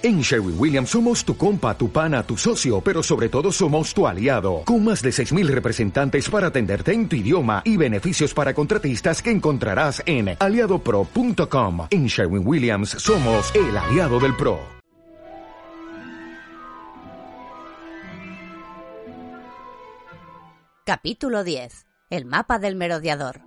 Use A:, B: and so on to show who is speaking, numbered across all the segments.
A: En Sherwin Williams somos tu compa, tu pana, tu socio, pero sobre todo somos tu aliado, con más de 6.000 representantes para atenderte en tu idioma y beneficios para contratistas que encontrarás en aliadopro.com. En Sherwin Williams somos el aliado del PRO.
B: Capítulo 10. El mapa del merodeador.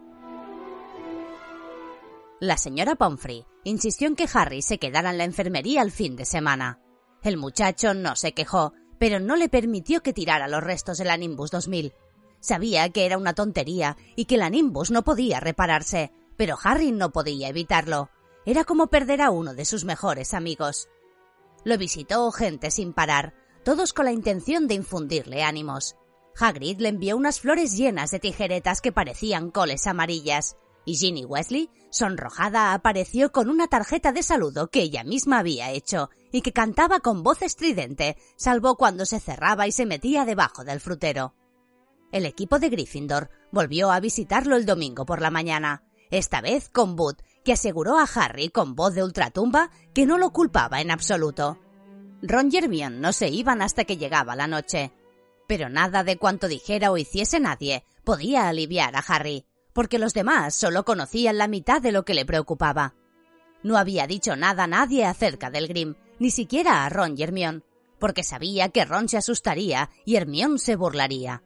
B: La señora Pomfrey insistió en que Harry se quedara en la enfermería el fin de semana. El muchacho no se quejó, pero no le permitió que tirara los restos de la Nimbus 2000. Sabía que era una tontería y que la Nimbus no podía repararse, pero Harry no podía evitarlo. Era como perder a uno de sus mejores amigos. Lo visitó gente sin parar, todos con la intención de infundirle ánimos. Hagrid le envió unas flores llenas de tijeretas que parecían coles amarillas, y Ginny Wesley, sonrojada, apareció con una tarjeta de saludo que ella misma había hecho y que cantaba con voz estridente, salvo cuando se cerraba y se metía debajo del frutero. El equipo de Gryffindor volvió a visitarlo el domingo por la mañana, esta vez con Boot, que aseguró a Harry con voz de ultratumba que no lo culpaba en absoluto. Ron y Hermione no se iban hasta que llegaba la noche. Pero nada de cuanto dijera o hiciese nadie podía aliviar a Harry porque los demás solo conocían la mitad de lo que le preocupaba. No había dicho nada a nadie acerca del Grim, ni siquiera a Ron y Hermione, porque sabía que Ron se asustaría y Hermione se burlaría.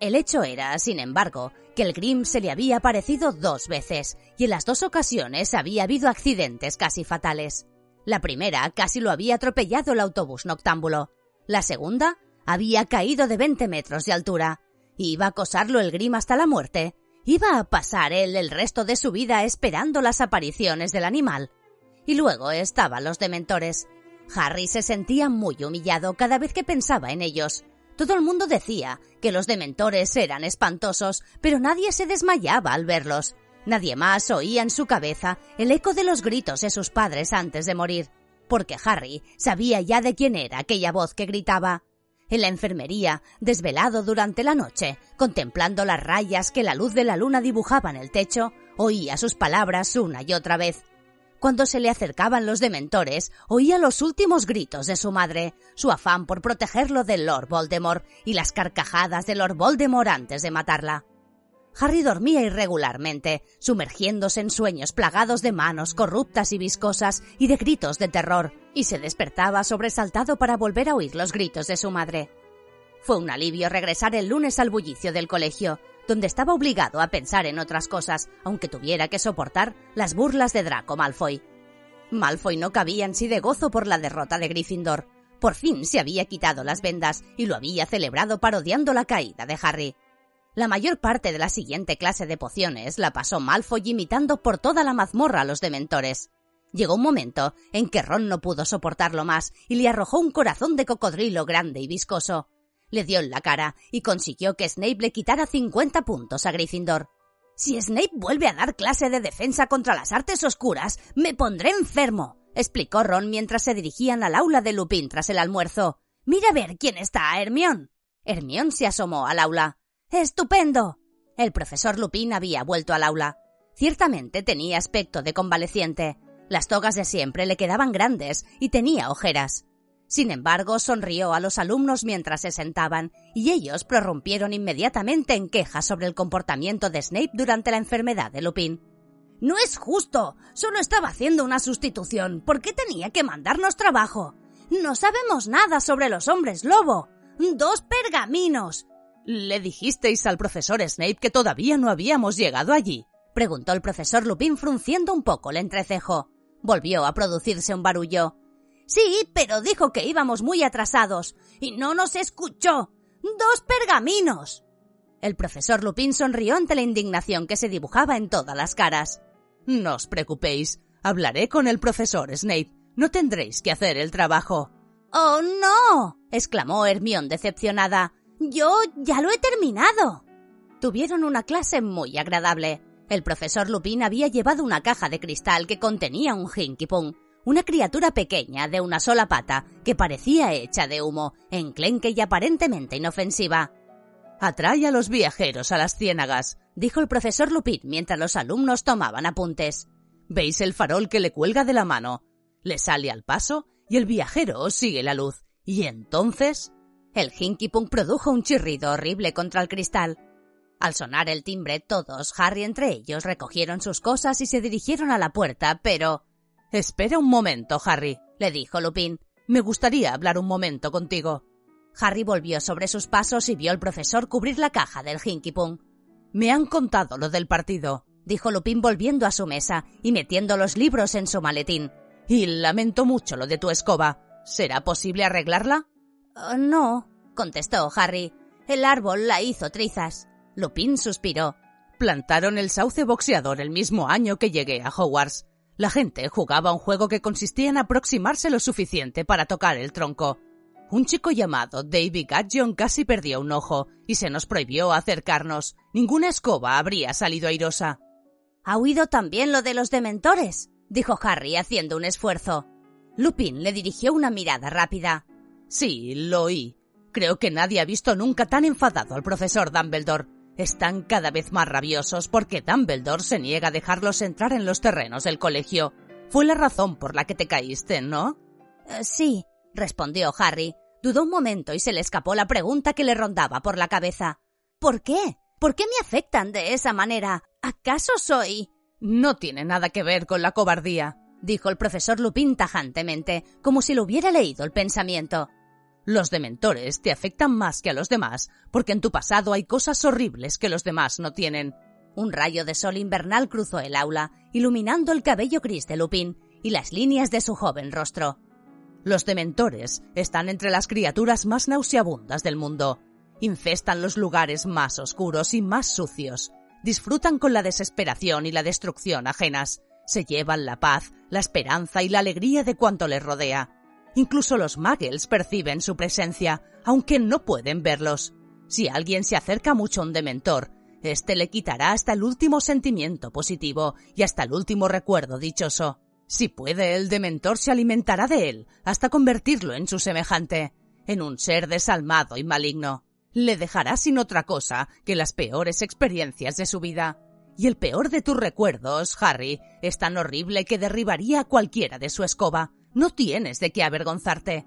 B: El hecho era, sin embargo, que el Grim se le había aparecido dos veces, y en las dos ocasiones había habido accidentes casi fatales. La primera casi lo había atropellado el autobús noctámbulo. La segunda había caído de 20 metros de altura. Iba a acosarlo el Grim hasta la muerte, Iba a pasar él el resto de su vida esperando las apariciones del animal. Y luego estaban los dementores. Harry se sentía muy humillado cada vez que pensaba en ellos. Todo el mundo decía que los dementores eran espantosos, pero nadie se desmayaba al verlos. Nadie más oía en su cabeza el eco de los gritos de sus padres antes de morir, porque Harry sabía ya de quién era aquella voz que gritaba en la enfermería, desvelado durante la noche, contemplando las rayas que la luz de la luna dibujaba en el techo, oía sus palabras una y otra vez. Cuando se le acercaban los dementores, oía los últimos gritos de su madre, su afán por protegerlo del Lord Voldemort y las carcajadas de Lord Voldemort antes de matarla. Harry dormía irregularmente, sumergiéndose en sueños plagados de manos corruptas y viscosas y de gritos de terror, y se despertaba sobresaltado para volver a oír los gritos de su madre. Fue un alivio regresar el lunes al bullicio del colegio, donde estaba obligado a pensar en otras cosas, aunque tuviera que soportar las burlas de Draco Malfoy. Malfoy no cabía en sí de gozo por la derrota de Gryffindor. Por fin se había quitado las vendas y lo había celebrado parodiando la caída de Harry. La mayor parte de la siguiente clase de pociones la pasó Malfoy imitando por toda la mazmorra a los dementores. Llegó un momento en que Ron no pudo soportarlo más y le arrojó un corazón de cocodrilo grande y viscoso. Le dio en la cara y consiguió que Snape le quitara 50 puntos a Gryffindor. Si Snape vuelve a dar clase de defensa contra las artes oscuras, me pondré enfermo, explicó Ron mientras se dirigían al aula de Lupin tras el almuerzo. Mira a ver quién está, Hermión. Hermión se asomó al aula. ¡Estupendo! El profesor Lupin había vuelto al aula. Ciertamente tenía aspecto de convaleciente. Las togas de siempre le quedaban grandes y tenía ojeras. Sin embargo, sonrió a los alumnos mientras se sentaban, y ellos prorrumpieron inmediatamente en quejas sobre el comportamiento de Snape durante la enfermedad de Lupin. No es justo. Solo estaba haciendo una sustitución. ¿Por qué tenía que mandarnos trabajo? No sabemos nada sobre los hombres lobo. Dos pergaminos.
C: ¿Le dijisteis al profesor Snape que todavía no habíamos llegado allí?
B: preguntó el profesor Lupin frunciendo un poco el entrecejo. Volvió a producirse un barullo. Sí, pero dijo que íbamos muy atrasados. Y no nos escuchó. ¡Dos pergaminos! El profesor Lupin sonrió ante la indignación que se dibujaba en todas las caras.
C: No os preocupéis. Hablaré con el profesor Snape. No tendréis que hacer el trabajo.
B: ¡Oh, no! exclamó Hermión decepcionada. Yo ya lo he terminado. Tuvieron una clase muy agradable. El profesor Lupin había llevado una caja de cristal que contenía un Hinky una criatura pequeña de una sola pata que parecía hecha de humo, enclenque y aparentemente inofensiva.
C: Atrae a los viajeros a las ciénagas,
B: dijo el profesor Lupin mientras los alumnos tomaban apuntes.
C: ¿Veis el farol que le cuelga de la mano?
B: le sale al paso y el viajero sigue la luz. Y entonces...
D: El Hinky Punk produjo un chirrido horrible contra el cristal. Al sonar el timbre, todos, Harry entre ellos, recogieron sus cosas y se dirigieron a la puerta, pero...
B: Espera un momento, Harry,
D: le dijo Lupin.
B: Me gustaría hablar un momento contigo.
D: Harry volvió sobre sus pasos y vio al profesor cubrir la caja del Hinky Punk.
B: Me han contado lo del partido,
D: dijo Lupin volviendo a su mesa y metiendo los libros en su maletín.
B: Y lamento mucho lo de tu escoba. ¿Será posible arreglarla?
D: Oh, no, contestó Harry. El árbol la hizo trizas. Lupin suspiró.
B: Plantaron el sauce boxeador el mismo año que llegué a Hogwarts. La gente jugaba un juego que consistía en aproximarse lo suficiente para tocar el tronco. Un chico llamado David Gadgeon casi perdió un ojo y se nos prohibió acercarnos. Ninguna escoba habría salido airosa.
D: ¿Ha oído también lo de los dementores? dijo Harry haciendo un esfuerzo. Lupin le dirigió una mirada rápida.
B: Sí, lo oí. Creo que nadie ha visto nunca tan enfadado al profesor Dumbledore. Están cada vez más rabiosos porque Dumbledore se niega a dejarlos entrar en los terrenos del colegio. Fue la razón por la que te caíste, ¿no?
D: Eh, sí, respondió Harry. Dudó un momento y se le escapó la pregunta que le rondaba por la cabeza. ¿Por qué? ¿Por qué me afectan de esa manera? ¿Acaso soy?
B: No tiene nada que ver con la cobardía,
D: dijo el profesor Lupin tajantemente, como si le hubiera leído el pensamiento.
B: Los dementores te afectan más que a los demás, porque en tu pasado hay cosas horribles que los demás no tienen.
D: Un rayo de sol invernal cruzó el aula, iluminando el cabello gris de Lupin y las líneas de su joven rostro.
B: Los dementores están entre las criaturas más nauseabundas del mundo infestan los lugares más oscuros y más sucios, disfrutan con la desesperación y la destrucción ajenas, se llevan la paz, la esperanza y la alegría de cuanto les rodea. Incluso los muggles perciben su presencia, aunque no pueden verlos. Si alguien se acerca mucho a un dementor, éste le quitará hasta el último sentimiento positivo y hasta el último recuerdo dichoso. Si puede, el dementor se alimentará de él hasta convertirlo en su semejante, en un ser desalmado y maligno le dejará sin otra cosa que las peores experiencias de su vida. Y el peor de tus recuerdos, Harry, es tan horrible que derribaría a cualquiera de su escoba. No tienes de qué avergonzarte.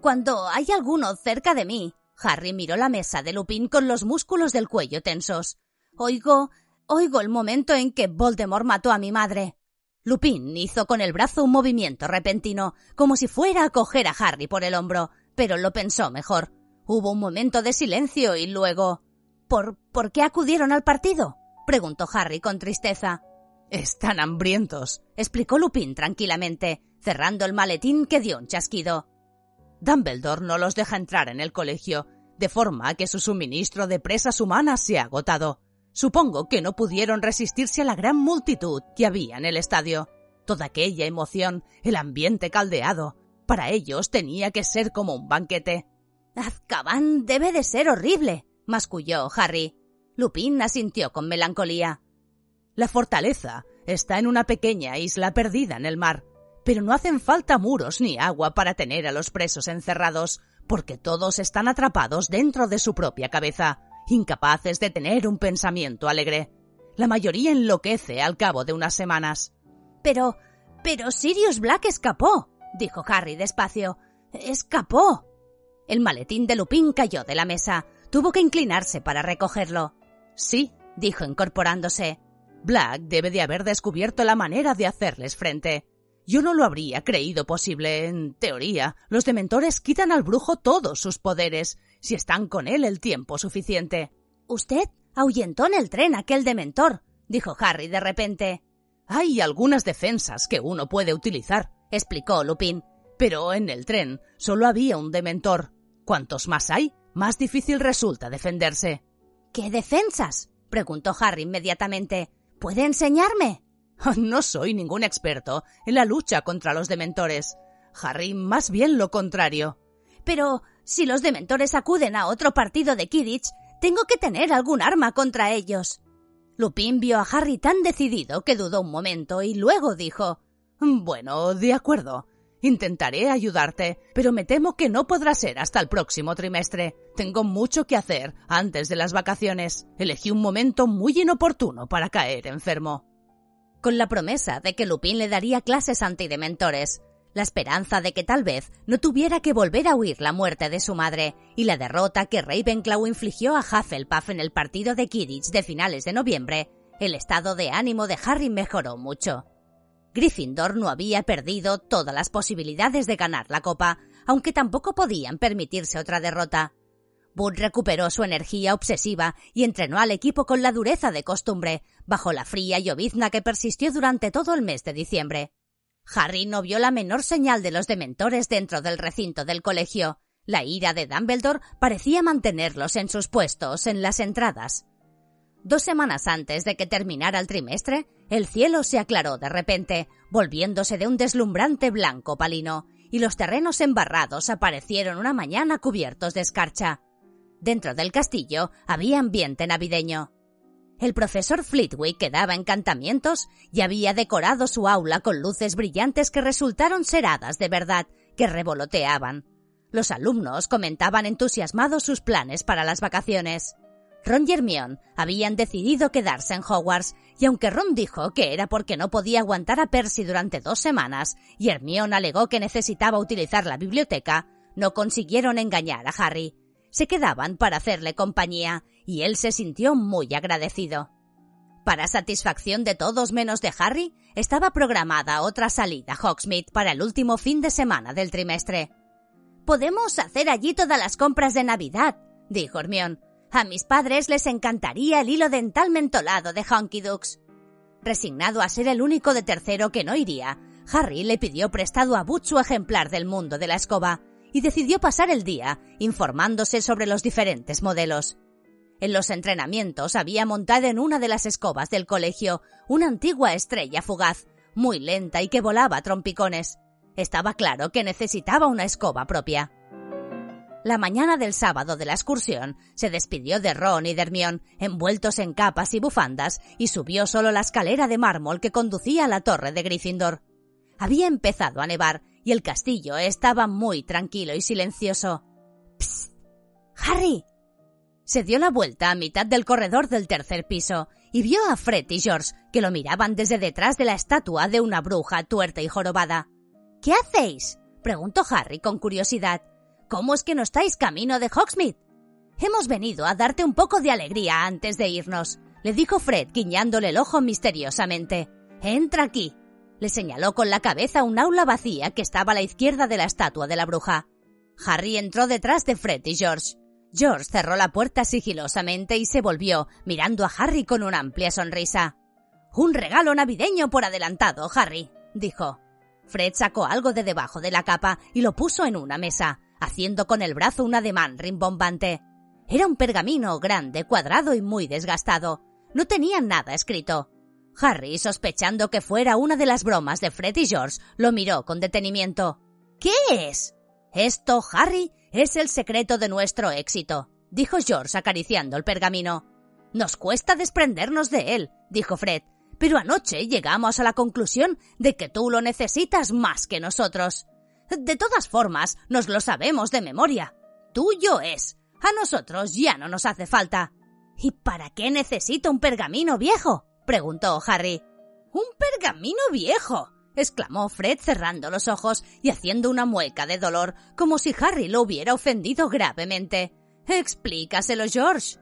D: Cuando hay alguno cerca de mí, Harry miró la mesa de Lupin con los músculos del cuello tensos. Oigo, oigo el momento en que Voldemort mató a mi madre. Lupin hizo con el brazo un movimiento repentino, como si fuera a coger a Harry por el hombro, pero lo pensó mejor. Hubo un momento de silencio y luego. ¿Por, ¿por qué acudieron al partido? preguntó Harry con tristeza.
B: Están hambrientos,
D: explicó Lupin tranquilamente, cerrando el maletín que dio un chasquido.
B: Dumbledore no los deja entrar en el colegio, de forma que su suministro de presas humanas se ha agotado. Supongo que no pudieron resistirse a la gran multitud que había en el estadio. Toda aquella emoción, el ambiente caldeado, para ellos tenía que ser como un banquete.
D: Azkaban debe de ser horrible, masculló Harry. Lupin asintió con melancolía.
B: La fortaleza está en una pequeña isla perdida en el mar, pero no hacen falta muros ni agua para tener a los presos encerrados, porque todos están atrapados dentro de su propia cabeza, incapaces de tener un pensamiento alegre. La mayoría enloquece al cabo de unas semanas.
D: Pero. pero Sirius Black escapó, dijo Harry despacio. Escapó. El maletín de Lupin cayó de la mesa. Tuvo que inclinarse para recogerlo.
B: Sí, dijo incorporándose. Black debe de haber descubierto la manera de hacerles frente. Yo no lo habría creído posible. En teoría, los dementores quitan al brujo todos sus poderes, si están con él el tiempo suficiente.
D: Usted ahuyentó en el tren aquel dementor, dijo Harry de repente.
B: Hay algunas defensas que uno puede utilizar, explicó Lupin. Pero en el tren solo había un dementor. Cuantos más hay, más difícil resulta defenderse.
D: ¿Qué defensas? preguntó Harry inmediatamente. ¿Puede enseñarme?
B: No soy ningún experto en la lucha contra los dementores. Harry, más bien lo contrario.
D: Pero si los dementores acuden a otro partido de Kidditch, tengo que tener algún arma contra ellos. Lupin vio a Harry tan decidido que dudó un momento y luego dijo
B: Bueno, de acuerdo. Intentaré ayudarte, pero me temo que no podrá ser hasta el próximo trimestre. Tengo mucho que hacer antes de las vacaciones. Elegí un momento muy inoportuno para caer enfermo.
D: Con la promesa de que Lupin le daría clases antidementores,
B: la esperanza de que tal vez no tuviera que volver a huir la muerte de su madre y la derrota que Ravenclaw infligió a Hufflepuff en el partido de Kidditch de finales de noviembre, el estado de ánimo de Harry mejoró mucho. Gryffindor no había perdido todas las posibilidades de ganar la copa, aunque tampoco podían permitirse otra derrota. Bud recuperó su energía obsesiva y entrenó al equipo con la dureza de costumbre, bajo la fría llovizna que persistió durante todo el mes de diciembre. Harry no vio la menor señal de los dementores dentro del recinto del colegio. La ira de Dumbledore parecía mantenerlos en sus puestos en las entradas. Dos semanas antes de que terminara el trimestre, el cielo se aclaró de repente, volviéndose de un deslumbrante blanco palino, y los terrenos embarrados aparecieron una mañana cubiertos de escarcha. Dentro del castillo había ambiente navideño. El profesor Flitwick, que daba encantamientos, y había decorado su aula con luces brillantes que resultaron ser hadas de verdad, que revoloteaban. Los alumnos comentaban entusiasmados sus planes para las vacaciones. Ron y Hermione habían decidido quedarse en Hogwarts, y aunque Ron dijo que era porque no podía aguantar a Percy durante dos semanas, y Hermione alegó que necesitaba utilizar la biblioteca, no consiguieron engañar a Harry se quedaban para hacerle compañía, y él se sintió muy agradecido. Para satisfacción de todos menos de Harry, estaba programada otra salida a Hogsmeade para el último fin de semana del trimestre. Podemos hacer allí todas las compras de Navidad, dijo Hermione. A mis padres les encantaría el hilo dental mentolado de Honky Dukes. Resignado a ser el único de tercero que no iría, Harry le pidió prestado a Butch su ejemplar del mundo de la escoba, y decidió pasar el día informándose sobre los diferentes modelos. En los entrenamientos había montado en una de las escobas del colegio una antigua estrella fugaz, muy lenta y que volaba a trompicones. Estaba claro que necesitaba una escoba propia. La mañana del sábado de la excursión se despidió de Ron y de envueltos en capas y bufandas, y subió solo la escalera de mármol que conducía a la torre de Gryffindor. Había empezado a nevar y el castillo estaba muy tranquilo y silencioso. ¡Psst! ¡Harry! Se dio la vuelta a mitad del corredor del tercer piso y vio a Fred y George que lo miraban desde detrás de la estatua de una bruja tuerta y jorobada. ¿Qué hacéis? preguntó Harry con curiosidad. ¿Cómo es que no estáis camino de Hogsmeade? Hemos venido a darte un poco de alegría antes de irnos, le dijo Fred guiñándole el ojo misteriosamente. Entra aquí. Le señaló con la cabeza un aula vacía que estaba a la izquierda de la estatua de la bruja. Harry entró detrás de Fred y George. George cerró la puerta sigilosamente y se volvió, mirando a Harry con una amplia sonrisa. Un regalo navideño por adelantado, Harry, dijo. Fred sacó algo de debajo de la capa y lo puso en una mesa, haciendo con el brazo un ademán rimbombante. Era un pergamino grande, cuadrado y muy desgastado. No tenía nada escrito. Harry, sospechando que fuera una de las bromas de Fred y George, lo miró con detenimiento. ¿Qué es? Esto, Harry, es el secreto de nuestro éxito, dijo George acariciando el pergamino. Nos cuesta desprendernos de él, dijo Fred, pero anoche llegamos a la conclusión de que tú lo necesitas más que nosotros. De todas formas, nos lo sabemos de memoria. Tuyo es. A nosotros ya no nos hace falta. ¿Y para qué necesito un pergamino viejo? Preguntó Harry. Un pergamino viejo. exclamó Fred cerrando los ojos y haciendo una mueca de dolor, como si Harry lo hubiera ofendido gravemente. Explícaselo, George.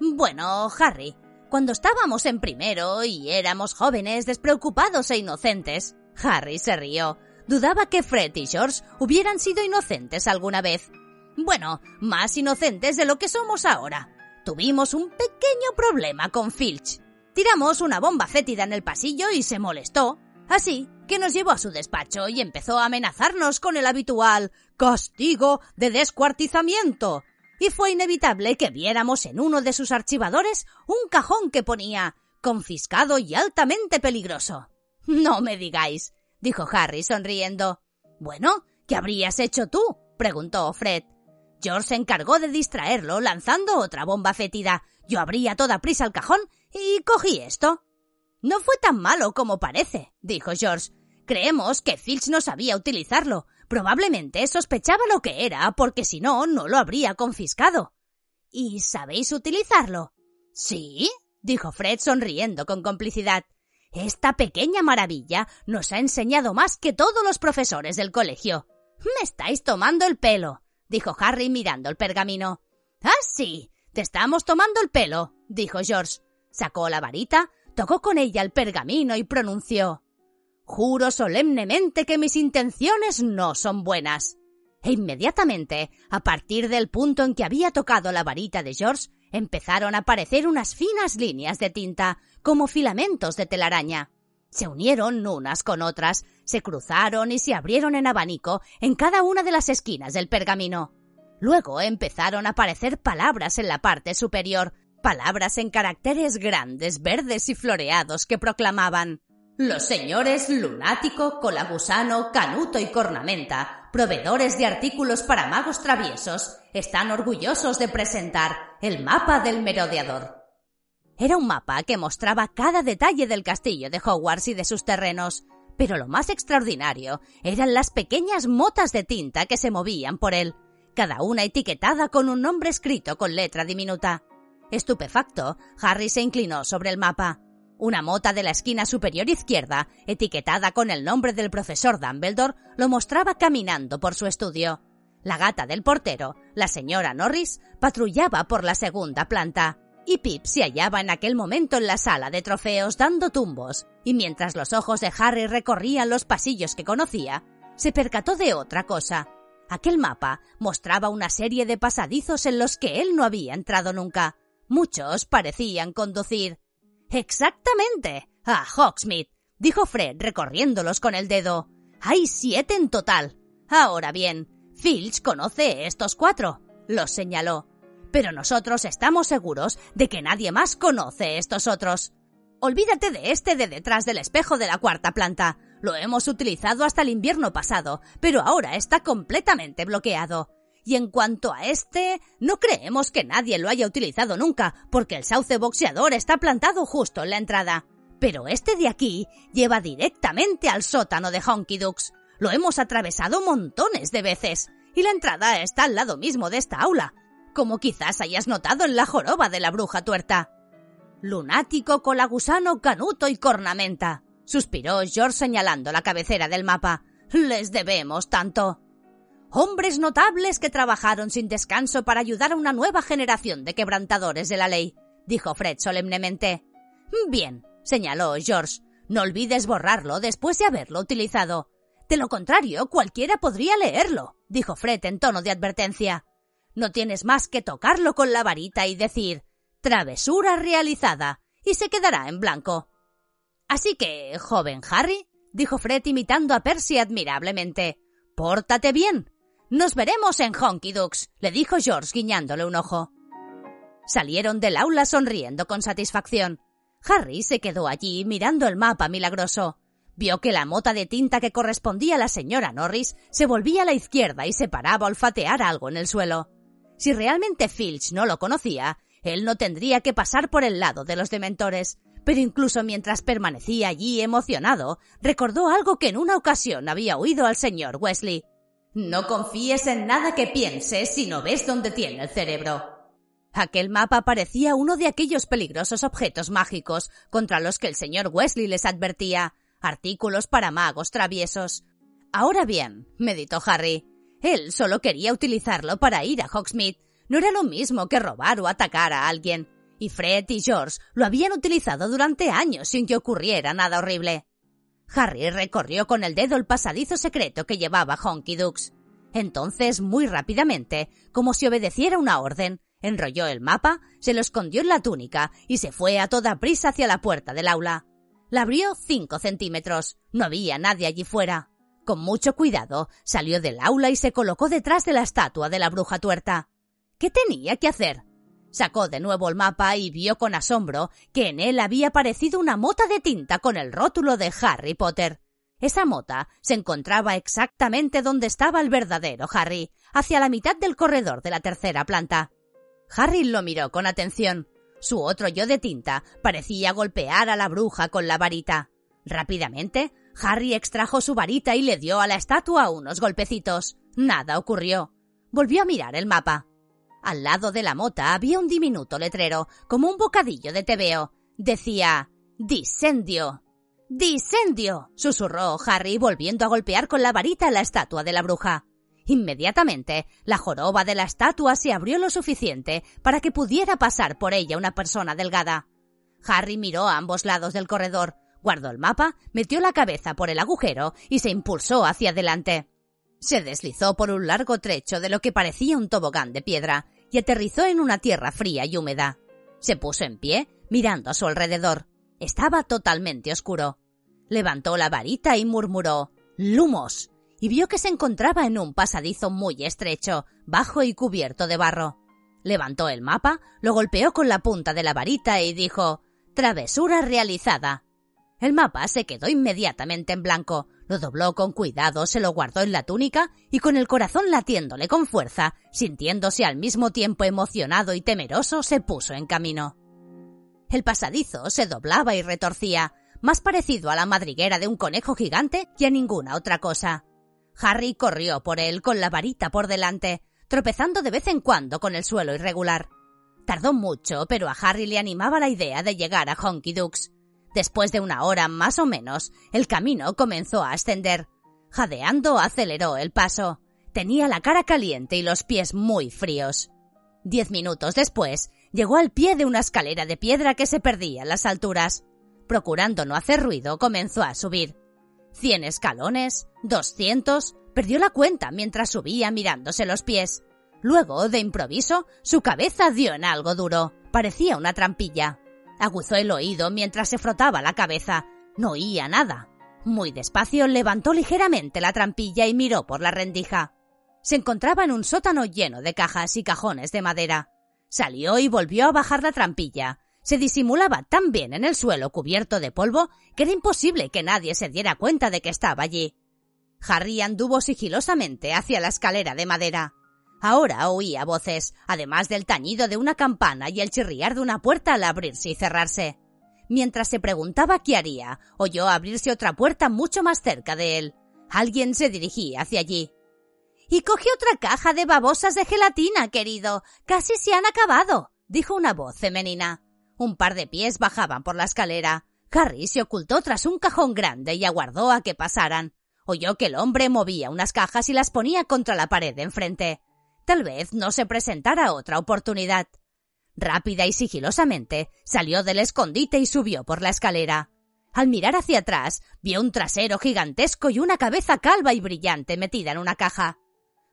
B: Bueno, Harry, cuando estábamos en primero y éramos jóvenes, despreocupados e inocentes. Harry se rió. Dudaba que Fred y George hubieran sido inocentes alguna vez. Bueno, más inocentes de lo que somos ahora. Tuvimos un pequeño problema con Filch. Tiramos una bomba fétida en el pasillo y se molestó. Así que nos llevó a su despacho y empezó a amenazarnos con el habitual castigo de descuartizamiento. Y fue inevitable que viéramos en uno de sus archivadores un cajón que ponía confiscado y altamente peligroso. No me digáis, dijo Harry sonriendo. Bueno, ¿qué habrías hecho tú? preguntó Fred. George se encargó de distraerlo lanzando otra bomba fétida. Yo abrí a toda prisa el cajón y cogí esto. No fue tan malo como parece, dijo George. Creemos que Filch no sabía utilizarlo. Probablemente sospechaba lo que era, porque si no, no lo habría confiscado. ¿Y sabéis utilizarlo? Sí, dijo Fred sonriendo con complicidad. Esta pequeña maravilla nos ha enseñado más que todos los profesores del colegio. Me estáis tomando el pelo, dijo Harry mirando el pergamino. Ah, sí, te estamos tomando el pelo, dijo George. Sacó la varita, tocó con ella el pergamino y pronunció Juro solemnemente que mis intenciones no son buenas. E inmediatamente, a partir del punto en que había tocado la varita de George, empezaron a aparecer unas finas líneas de tinta, como filamentos de telaraña. Se unieron unas con otras, se cruzaron y se abrieron en abanico en cada una de las esquinas del pergamino. Luego empezaron a aparecer palabras en la parte superior, palabras en caracteres grandes, verdes y floreados que proclamaban los señores Lunático, Colagusano, Canuto y Cornamenta, proveedores de artículos para magos traviesos, están orgullosos de presentar el mapa del merodeador. Era un mapa que mostraba cada detalle del castillo de Hogwarts y de sus terrenos, pero lo más extraordinario eran las pequeñas motas de tinta que se movían por él, cada una etiquetada con un nombre escrito con letra diminuta. Estupefacto, Harry se inclinó sobre el mapa. Una mota de la esquina superior izquierda, etiquetada con el nombre del profesor Dumbledore, lo mostraba caminando por su estudio. La gata del portero, la señora Norris, patrullaba por la segunda planta, y Pip se hallaba en aquel momento en la sala de trofeos dando tumbos, y mientras los ojos de Harry recorrían los pasillos que conocía, se percató de otra cosa. Aquel mapa mostraba una serie de pasadizos en los que él no había entrado nunca. Muchos parecían conducir Exactamente. A Hogsmeade, dijo Fred recorriéndolos con el dedo. Hay siete en total. Ahora bien, Filch conoce estos cuatro, los señaló. Pero nosotros estamos seguros de que nadie más conoce estos otros. Olvídate de este de detrás del espejo de la cuarta planta. Lo hemos utilizado hasta el invierno pasado, pero ahora está completamente bloqueado. Y en cuanto a este, no creemos que nadie lo haya utilizado nunca, porque el sauce boxeador está plantado justo en la entrada. Pero este de aquí lleva directamente al sótano de Honky Dukes. Lo hemos atravesado montones de veces, y la entrada está al lado mismo de esta aula, como quizás hayas notado en la joroba de la bruja tuerta. Lunático, colagusano, canuto y cornamenta, suspiró George señalando la cabecera del mapa. Les debemos tanto hombres notables que trabajaron sin descanso para ayudar a una nueva generación de quebrantadores de la ley, dijo Fred solemnemente. Bien, señaló George, no olvides borrarlo después de haberlo utilizado. De lo contrario, cualquiera podría leerlo, dijo Fred en tono de advertencia. No tienes más que tocarlo con la varita y decir travesura realizada, y se quedará en blanco. Así que, joven Harry, dijo Fred imitando a Percy admirablemente, pórtate bien. Nos veremos en Honky Dukes, le dijo George guiñándole un ojo. Salieron del aula sonriendo con satisfacción. Harry se quedó allí mirando el mapa milagroso. Vio que la mota de tinta que correspondía a la señora Norris se volvía a la izquierda y se paraba a olfatear algo en el suelo. Si realmente Filch no lo conocía, él no tendría que pasar por el lado de los dementores. Pero incluso mientras permanecía allí emocionado, recordó algo que en una ocasión había oído al señor Wesley. No confíes en nada que pienses si no ves dónde tiene el cerebro. Aquel mapa parecía uno de aquellos peligrosos objetos mágicos contra los que el señor Wesley les advertía, artículos para magos traviesos. Ahora bien, meditó Harry, él solo quería utilizarlo para ir a Hogsmeade. No era lo mismo que robar o atacar a alguien. Y Fred y George lo habían utilizado durante años sin que ocurriera nada horrible. Harry recorrió con el dedo el pasadizo secreto que llevaba Honky Dukes. Entonces, muy rápidamente, como si obedeciera una orden, enrolló el mapa, se lo escondió en la túnica y se fue a toda prisa hacia la puerta del aula. La abrió cinco centímetros. No había nadie allí fuera. Con mucho cuidado, salió del aula y se colocó detrás de la estatua de la bruja tuerta. ¿Qué tenía que hacer? Sacó de nuevo el mapa y vio con asombro que en él había aparecido una mota de tinta con el rótulo de Harry Potter. Esa mota se encontraba exactamente donde estaba el verdadero Harry, hacia la mitad del corredor de la tercera planta. Harry lo miró con atención. Su otro yo de tinta parecía golpear a la bruja con la varita. Rápidamente, Harry extrajo su varita y le dio a la estatua unos golpecitos. Nada ocurrió. Volvió a mirar el mapa. Al lado de la mota había un diminuto letrero, como un bocadillo de tebeo. Decía Disendio. ¡Disendio! susurró Harry volviendo a golpear con la varita la estatua de la bruja. Inmediatamente, la joroba de la estatua se abrió lo suficiente para que pudiera pasar por ella una persona delgada. Harry miró a ambos lados del corredor, guardó el mapa, metió la cabeza por el agujero y se impulsó hacia adelante. Se deslizó por un largo trecho de lo que parecía un tobogán de piedra y aterrizó en una tierra fría y húmeda. Se puso en pie, mirando a su alrededor. Estaba totalmente oscuro. Levantó la varita y murmuró Lumos y vio que se encontraba en un pasadizo muy estrecho, bajo y cubierto de barro. Levantó el mapa, lo golpeó con la punta de la varita y dijo Travesura realizada. El mapa se quedó inmediatamente en blanco, lo dobló con cuidado, se lo guardó en la túnica y con el corazón latiéndole con fuerza, sintiéndose al mismo tiempo emocionado y temeroso, se puso en camino. El pasadizo se doblaba y retorcía, más parecido a la madriguera de un conejo gigante que a ninguna otra cosa. Harry corrió por él con la varita por delante, tropezando de vez en cuando con el suelo irregular. Tardó mucho, pero a Harry le animaba la idea de llegar a Honky Dukes. Después de una hora más o menos, el camino comenzó a ascender. Jadeando aceleró el paso. Tenía la cara caliente y los pies muy fríos. Diez minutos después, llegó al pie de una escalera de piedra que se perdía en las alturas. Procurando no hacer ruido, comenzó a subir. Cien escalones, doscientos, perdió la cuenta mientras subía mirándose los pies. Luego, de improviso, su cabeza dio en algo duro. Parecía una trampilla. Aguzó el oído mientras se frotaba la cabeza. No oía nada. Muy despacio levantó ligeramente la trampilla y miró por la rendija. Se encontraba en un sótano lleno de cajas y cajones de madera. Salió y volvió a bajar la trampilla. Se disimulaba tan bien en el suelo cubierto de polvo que era imposible que nadie se diera cuenta de que estaba allí. Harry anduvo sigilosamente hacia la escalera de madera. Ahora oía voces, además del tañido de una campana y el chirriar de una puerta al abrirse y cerrarse. Mientras se preguntaba qué haría, oyó abrirse otra puerta mucho más cerca de él. Alguien se dirigía hacia allí. Y coge otra caja de babosas de gelatina, querido. Casi se han acabado, dijo una voz femenina. Un par de pies bajaban por la escalera. Harry se ocultó tras un cajón grande y aguardó a que pasaran. Oyó que el hombre movía unas cajas y las ponía contra la pared de enfrente. Tal vez no se presentara otra oportunidad. Rápida y sigilosamente salió del escondite y subió por la escalera. Al mirar hacia atrás, vio un trasero gigantesco y una cabeza calva y brillante metida en una caja.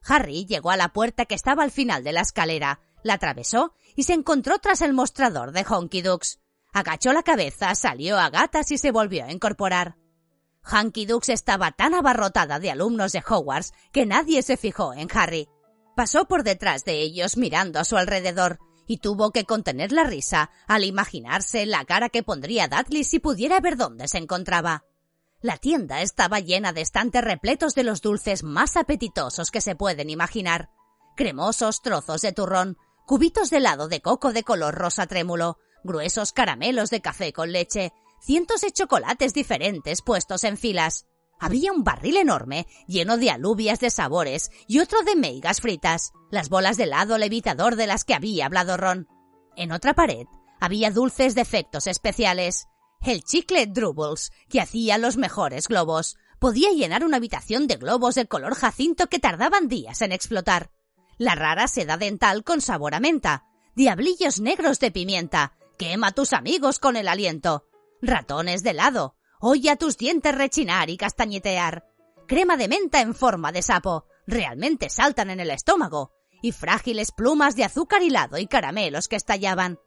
B: Harry llegó a la puerta que estaba al final de la escalera, la atravesó y se encontró tras el mostrador de Honky Dukes. Agachó la cabeza, salió a gatas y se volvió a incorporar. Honky Dukes estaba tan abarrotada de alumnos de Hogwarts que nadie se fijó en Harry. Pasó por detrás de ellos mirando a su alrededor y tuvo que contener la risa al imaginarse la cara que pondría Dudley si pudiera ver dónde se encontraba. La tienda estaba llena de estantes repletos de los dulces más apetitosos que se pueden imaginar. Cremosos trozos de turrón, cubitos de helado de coco de color rosa trémulo, gruesos caramelos de café con leche, cientos de chocolates diferentes puestos en filas. Había un barril enorme, lleno de alubias de sabores, y otro de meigas fritas, las bolas de helado levitador de las que había hablado Ron. En otra pared había dulces de efectos especiales. El chicle Drubbles, que hacía los mejores globos. Podía llenar una habitación de globos de color jacinto que tardaban días en explotar. La rara seda dental con sabor a menta. Diablillos negros de pimienta. Quema a tus amigos con el aliento. Ratones de helado Oye a tus dientes rechinar y castañetear. Crema de menta en forma de sapo. Realmente saltan en el estómago. Y frágiles plumas de azúcar hilado y caramelos que estallaban.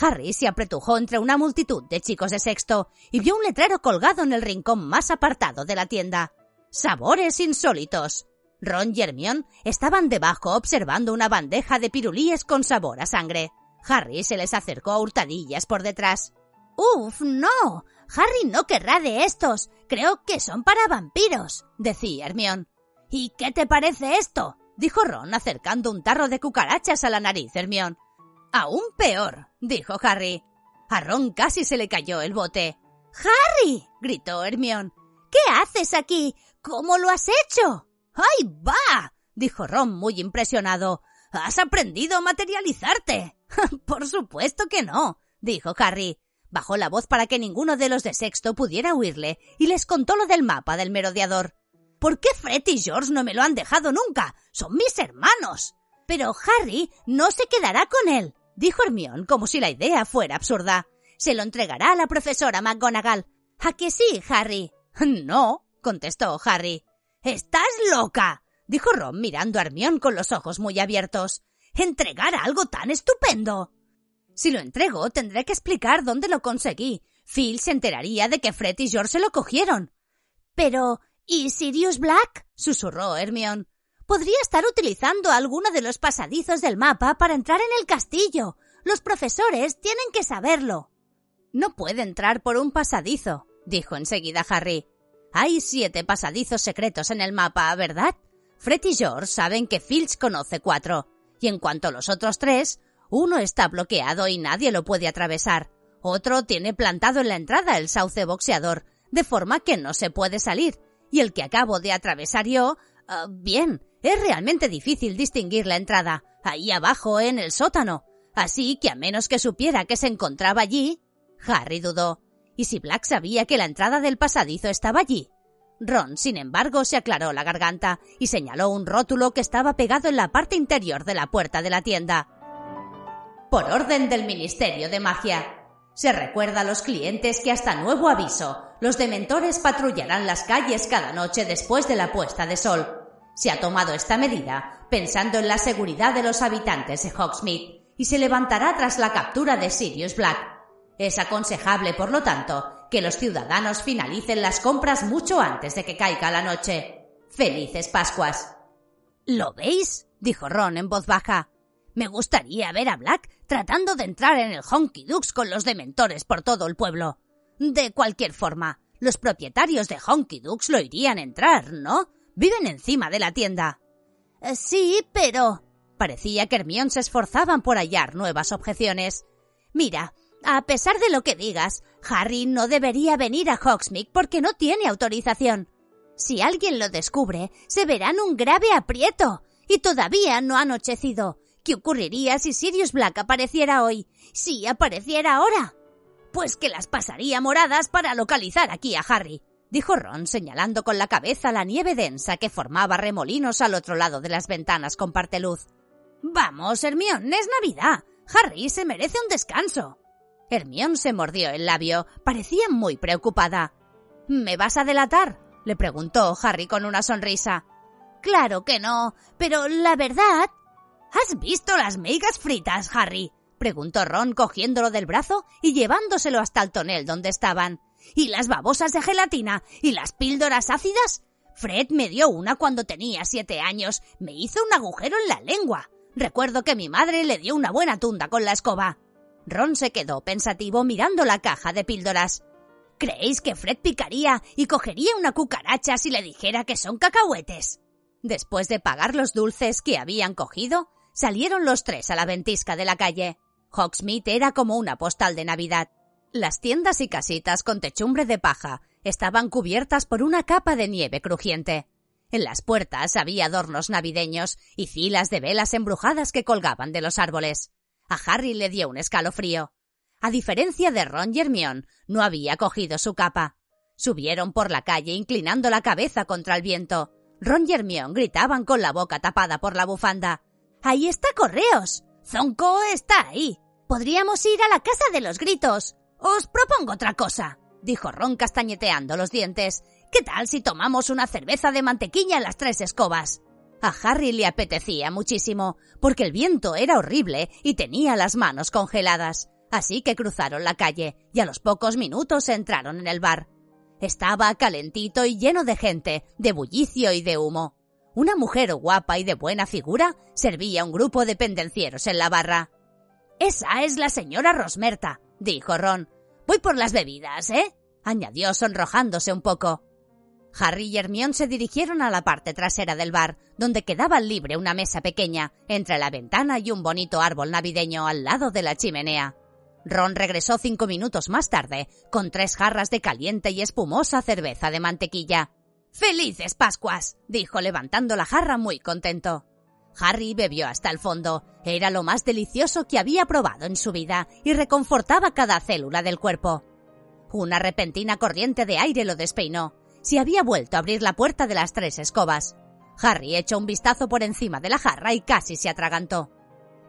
B: Harry se apretujó entre una multitud de chicos de sexto y vio un letrero colgado en el rincón más apartado de la tienda. Sabores insólitos. Ron y Hermione estaban debajo observando una bandeja de pirulíes con sabor a sangre. Harry se les acercó a hurtadillas por detrás. Uf, no. Harry no querrá de estos. Creo que son para vampiros, decía Hermión. ¿Y qué te parece esto? dijo Ron acercando un tarro de cucarachas a la nariz Hermión. Aún peor, dijo Harry. A Ron casi se le cayó el bote. ¡Harry! gritó Hermión. ¿Qué haces aquí? ¿Cómo lo has hecho? ¡Ay, va! dijo Ron muy impresionado. ¿Has aprendido a materializarte? Por supuesto que no, dijo Harry. Bajó la voz para que ninguno de los de sexto pudiera oírle y les contó lo del mapa del merodeador. ¿Por qué Fred y George no me lo han dejado nunca? Son mis hermanos. Pero Harry no se quedará con él, dijo Hermione como si la idea fuera absurda. Se lo entregará a la profesora McGonagall. ¿A que sí, Harry? No, contestó Harry. Estás loca, dijo Ron mirando a Hermione con los ojos muy abiertos. ¿Entregar algo tan estupendo? Si lo entrego, tendré que explicar dónde lo conseguí. Phil se enteraría de que Fred y George se lo cogieron. Pero, ¿y Sirius Black? susurró Hermione. Podría estar utilizando alguno de los pasadizos del mapa para entrar en el castillo. Los profesores tienen que saberlo. No puede entrar por un pasadizo, dijo enseguida Harry. Hay siete pasadizos secretos en el mapa, ¿verdad? Fred y George saben que Filch conoce cuatro. Y en cuanto a los otros tres, uno está bloqueado y nadie lo puede atravesar. Otro tiene plantado en la entrada el sauce boxeador, de forma que no se puede salir. Y el que acabo de atravesar yo, ah, bien, es realmente difícil distinguir la entrada, ahí abajo en el sótano. Así que a menos que supiera que se encontraba allí, Harry dudó. ¿Y si Black sabía que la entrada del pasadizo estaba allí? Ron, sin embargo, se aclaró la garganta y señaló un rótulo que estaba pegado en la parte interior de la puerta de la tienda. Por orden del Ministerio de Magia. Se recuerda a los clientes que hasta nuevo aviso, los dementores patrullarán las calles cada noche después de la puesta de sol. Se ha tomado esta medida pensando en la seguridad de los habitantes de Hogsmeade y se levantará tras la captura de Sirius Black, es aconsejable, por lo tanto, que los ciudadanos finalicen las compras mucho antes de que caiga la noche. Felices Pascuas. ¿Lo veis? dijo Ron en voz baja. Me gustaría ver a Black tratando de entrar en el Honky Dukes con los dementores por todo el pueblo. De cualquier forma, los propietarios de Honky Dukes lo irían a entrar, ¿no? Viven encima de la tienda. Eh, sí, pero. Parecía que Hermione se esforzaban por hallar nuevas objeciones. Mira, a pesar de lo que digas, Harry no debería venir a Hogsmeade porque no tiene autorización. Si alguien lo descubre, se verá en un grave aprieto. Y todavía no ha anochecido. ¿Qué ocurriría si Sirius Black apareciera hoy? Si apareciera ahora. Pues que las pasaría moradas para localizar aquí a Harry, dijo Ron señalando con la cabeza la nieve densa que formaba remolinos al otro lado de las ventanas con parteluz. Vamos, Hermione, es Navidad. Harry se merece un descanso. Hermión se mordió el labio. Parecía muy preocupada. ¿Me vas a delatar? le preguntó Harry con una sonrisa. Claro que no, pero la verdad. ¿Has visto las meigas fritas, Harry? preguntó Ron cogiéndolo del brazo y llevándoselo hasta el tonel donde estaban. ¿Y las babosas de gelatina? ¿Y las píldoras ácidas? Fred me dio una cuando tenía siete años. Me hizo un agujero en la lengua. Recuerdo que mi madre le dio una buena tunda con la escoba. Ron se quedó pensativo mirando la caja de píldoras. ¿Creéis que Fred picaría y cogería una cucaracha si le dijera que son cacahuetes? Después de pagar los dulces que habían cogido, salieron los tres a la ventisca de la calle. Hogsmeade era como una postal de Navidad. Las tiendas y casitas con techumbre de paja estaban cubiertas por una capa de nieve crujiente. En las puertas había adornos navideños y filas de velas embrujadas que colgaban de los árboles. A Harry le dio un escalofrío. A diferencia de Ron y no había cogido su capa. Subieron por la calle inclinando la cabeza contra el viento. Ron y Hermione gritaban con la boca tapada por la bufanda. ¡Ahí está Correos! ¡Zonko está ahí! Podríamos ir a la casa de los gritos. Os propongo otra cosa, dijo Ron castañeteando los dientes. ¿Qué tal si tomamos una cerveza de mantequilla en las tres escobas? A Harry le apetecía muchísimo, porque el viento era horrible y tenía las manos congeladas. Así que cruzaron la calle y a los pocos minutos entraron en el bar. Estaba calentito y lleno de gente, de bullicio y de humo. Una mujer guapa y de buena figura servía un grupo de pendencieros en la barra. Esa es la señora Rosmerta, dijo Ron. Voy por las bebidas, ¿eh? añadió sonrojándose un poco. Harry y Hermione se dirigieron a la parte trasera del bar, donde quedaba libre una mesa pequeña, entre la ventana y un bonito árbol navideño al lado de la chimenea. Ron regresó cinco minutos más tarde, con tres jarras de caliente y espumosa cerveza de mantequilla. ¡Felices Pascuas! dijo levantando la jarra muy contento. Harry bebió hasta el fondo. Era lo más delicioso que había probado en su vida y reconfortaba cada célula del cuerpo. Una repentina corriente de aire lo despeinó. Se había vuelto a abrir la puerta de las tres escobas. Harry echó un vistazo por encima de la jarra y casi se atragantó.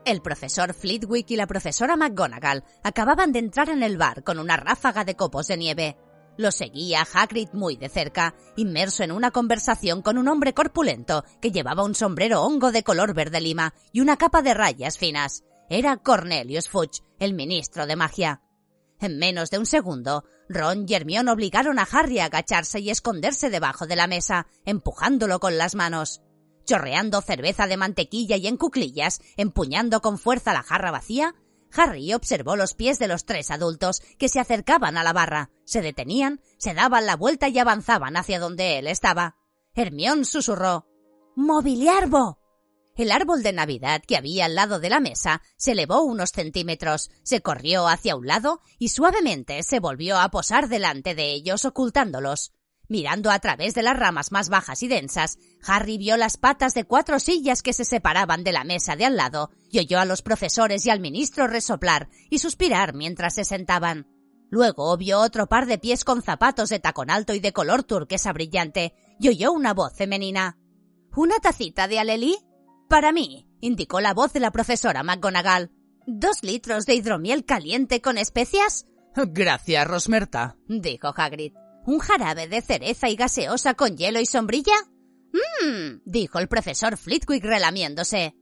B: El profesor Flitwick y la profesora McGonagall acababan de entrar en el bar con una ráfaga de copos de nieve. Lo seguía Hagrid muy de cerca, inmerso en una conversación con un hombre corpulento que llevaba un sombrero hongo de color verde lima y una capa de rayas finas. Era Cornelius Fudge, el ministro de magia. En menos de un segundo, Ron y Hermione obligaron a Harry a agacharse y esconderse debajo de la mesa, empujándolo con las manos. Chorreando cerveza de mantequilla y en cuclillas, empuñando con fuerza la jarra vacía, Harry observó los pies de los tres adultos que se acercaban a la barra, se detenían, se daban la vuelta y avanzaban hacia donde él estaba. Hermión susurró Mobiliarbo. El árbol de Navidad que había al lado de la mesa se elevó unos centímetros, se corrió hacia un lado y suavemente se volvió a posar delante de ellos ocultándolos. Mirando a través de las ramas más bajas y densas, Harry vio las patas de cuatro sillas que se separaban de la mesa de al lado y oyó a los profesores y al ministro resoplar y suspirar mientras se sentaban. Luego vio otro par de pies con zapatos de tacón alto y de color turquesa brillante y oyó una voz femenina. ¿Una tacita de alelí? Para mí, indicó la voz de la profesora McGonagall. ¿Dos litros de hidromiel caliente con especias?
C: Gracias, Rosmerta,
B: dijo Hagrid. ¿Un jarabe de cereza y gaseosa con hielo y sombrilla? Mmm, dijo el profesor Flitwick relamiéndose.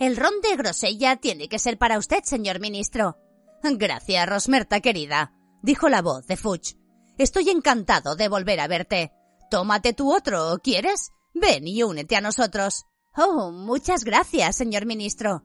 B: El ron de grosella tiene que ser para usted, señor ministro. Gracias, Rosmerta querida, dijo la voz de Fudge. Estoy encantado de volver a verte. Tómate tu otro, ¿quieres? Ven y únete a nosotros. Oh, muchas gracias, señor ministro.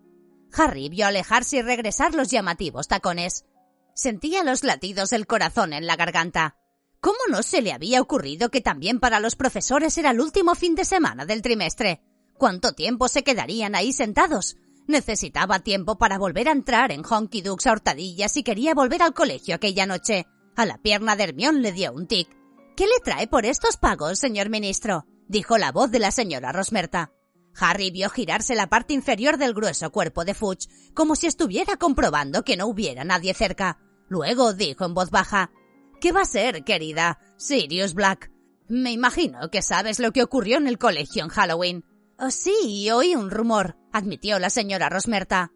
B: Harry vio alejarse y regresar los llamativos tacones. Sentía los latidos del corazón en la garganta. ¿Cómo no se le había ocurrido que también para los profesores era el último fin de semana del trimestre? ¿Cuánto tiempo se quedarían ahí sentados? Necesitaba tiempo para volver a entrar en Honky Dukes a hurtadillas y quería volver al colegio aquella noche. A la pierna de Hermión le dio un tic. ¿Qué le trae por estos pagos, señor ministro? dijo la voz de la señora Rosmerta. Harry vio girarse la parte inferior del grueso cuerpo de Fudge, como si estuviera comprobando que no hubiera nadie cerca. Luego dijo en voz baja, ¿Qué va a ser, querida? Sirius Black. Me imagino que sabes lo que ocurrió en el colegio en Halloween. Oh, sí, oí un rumor, admitió la señora Rosmerta.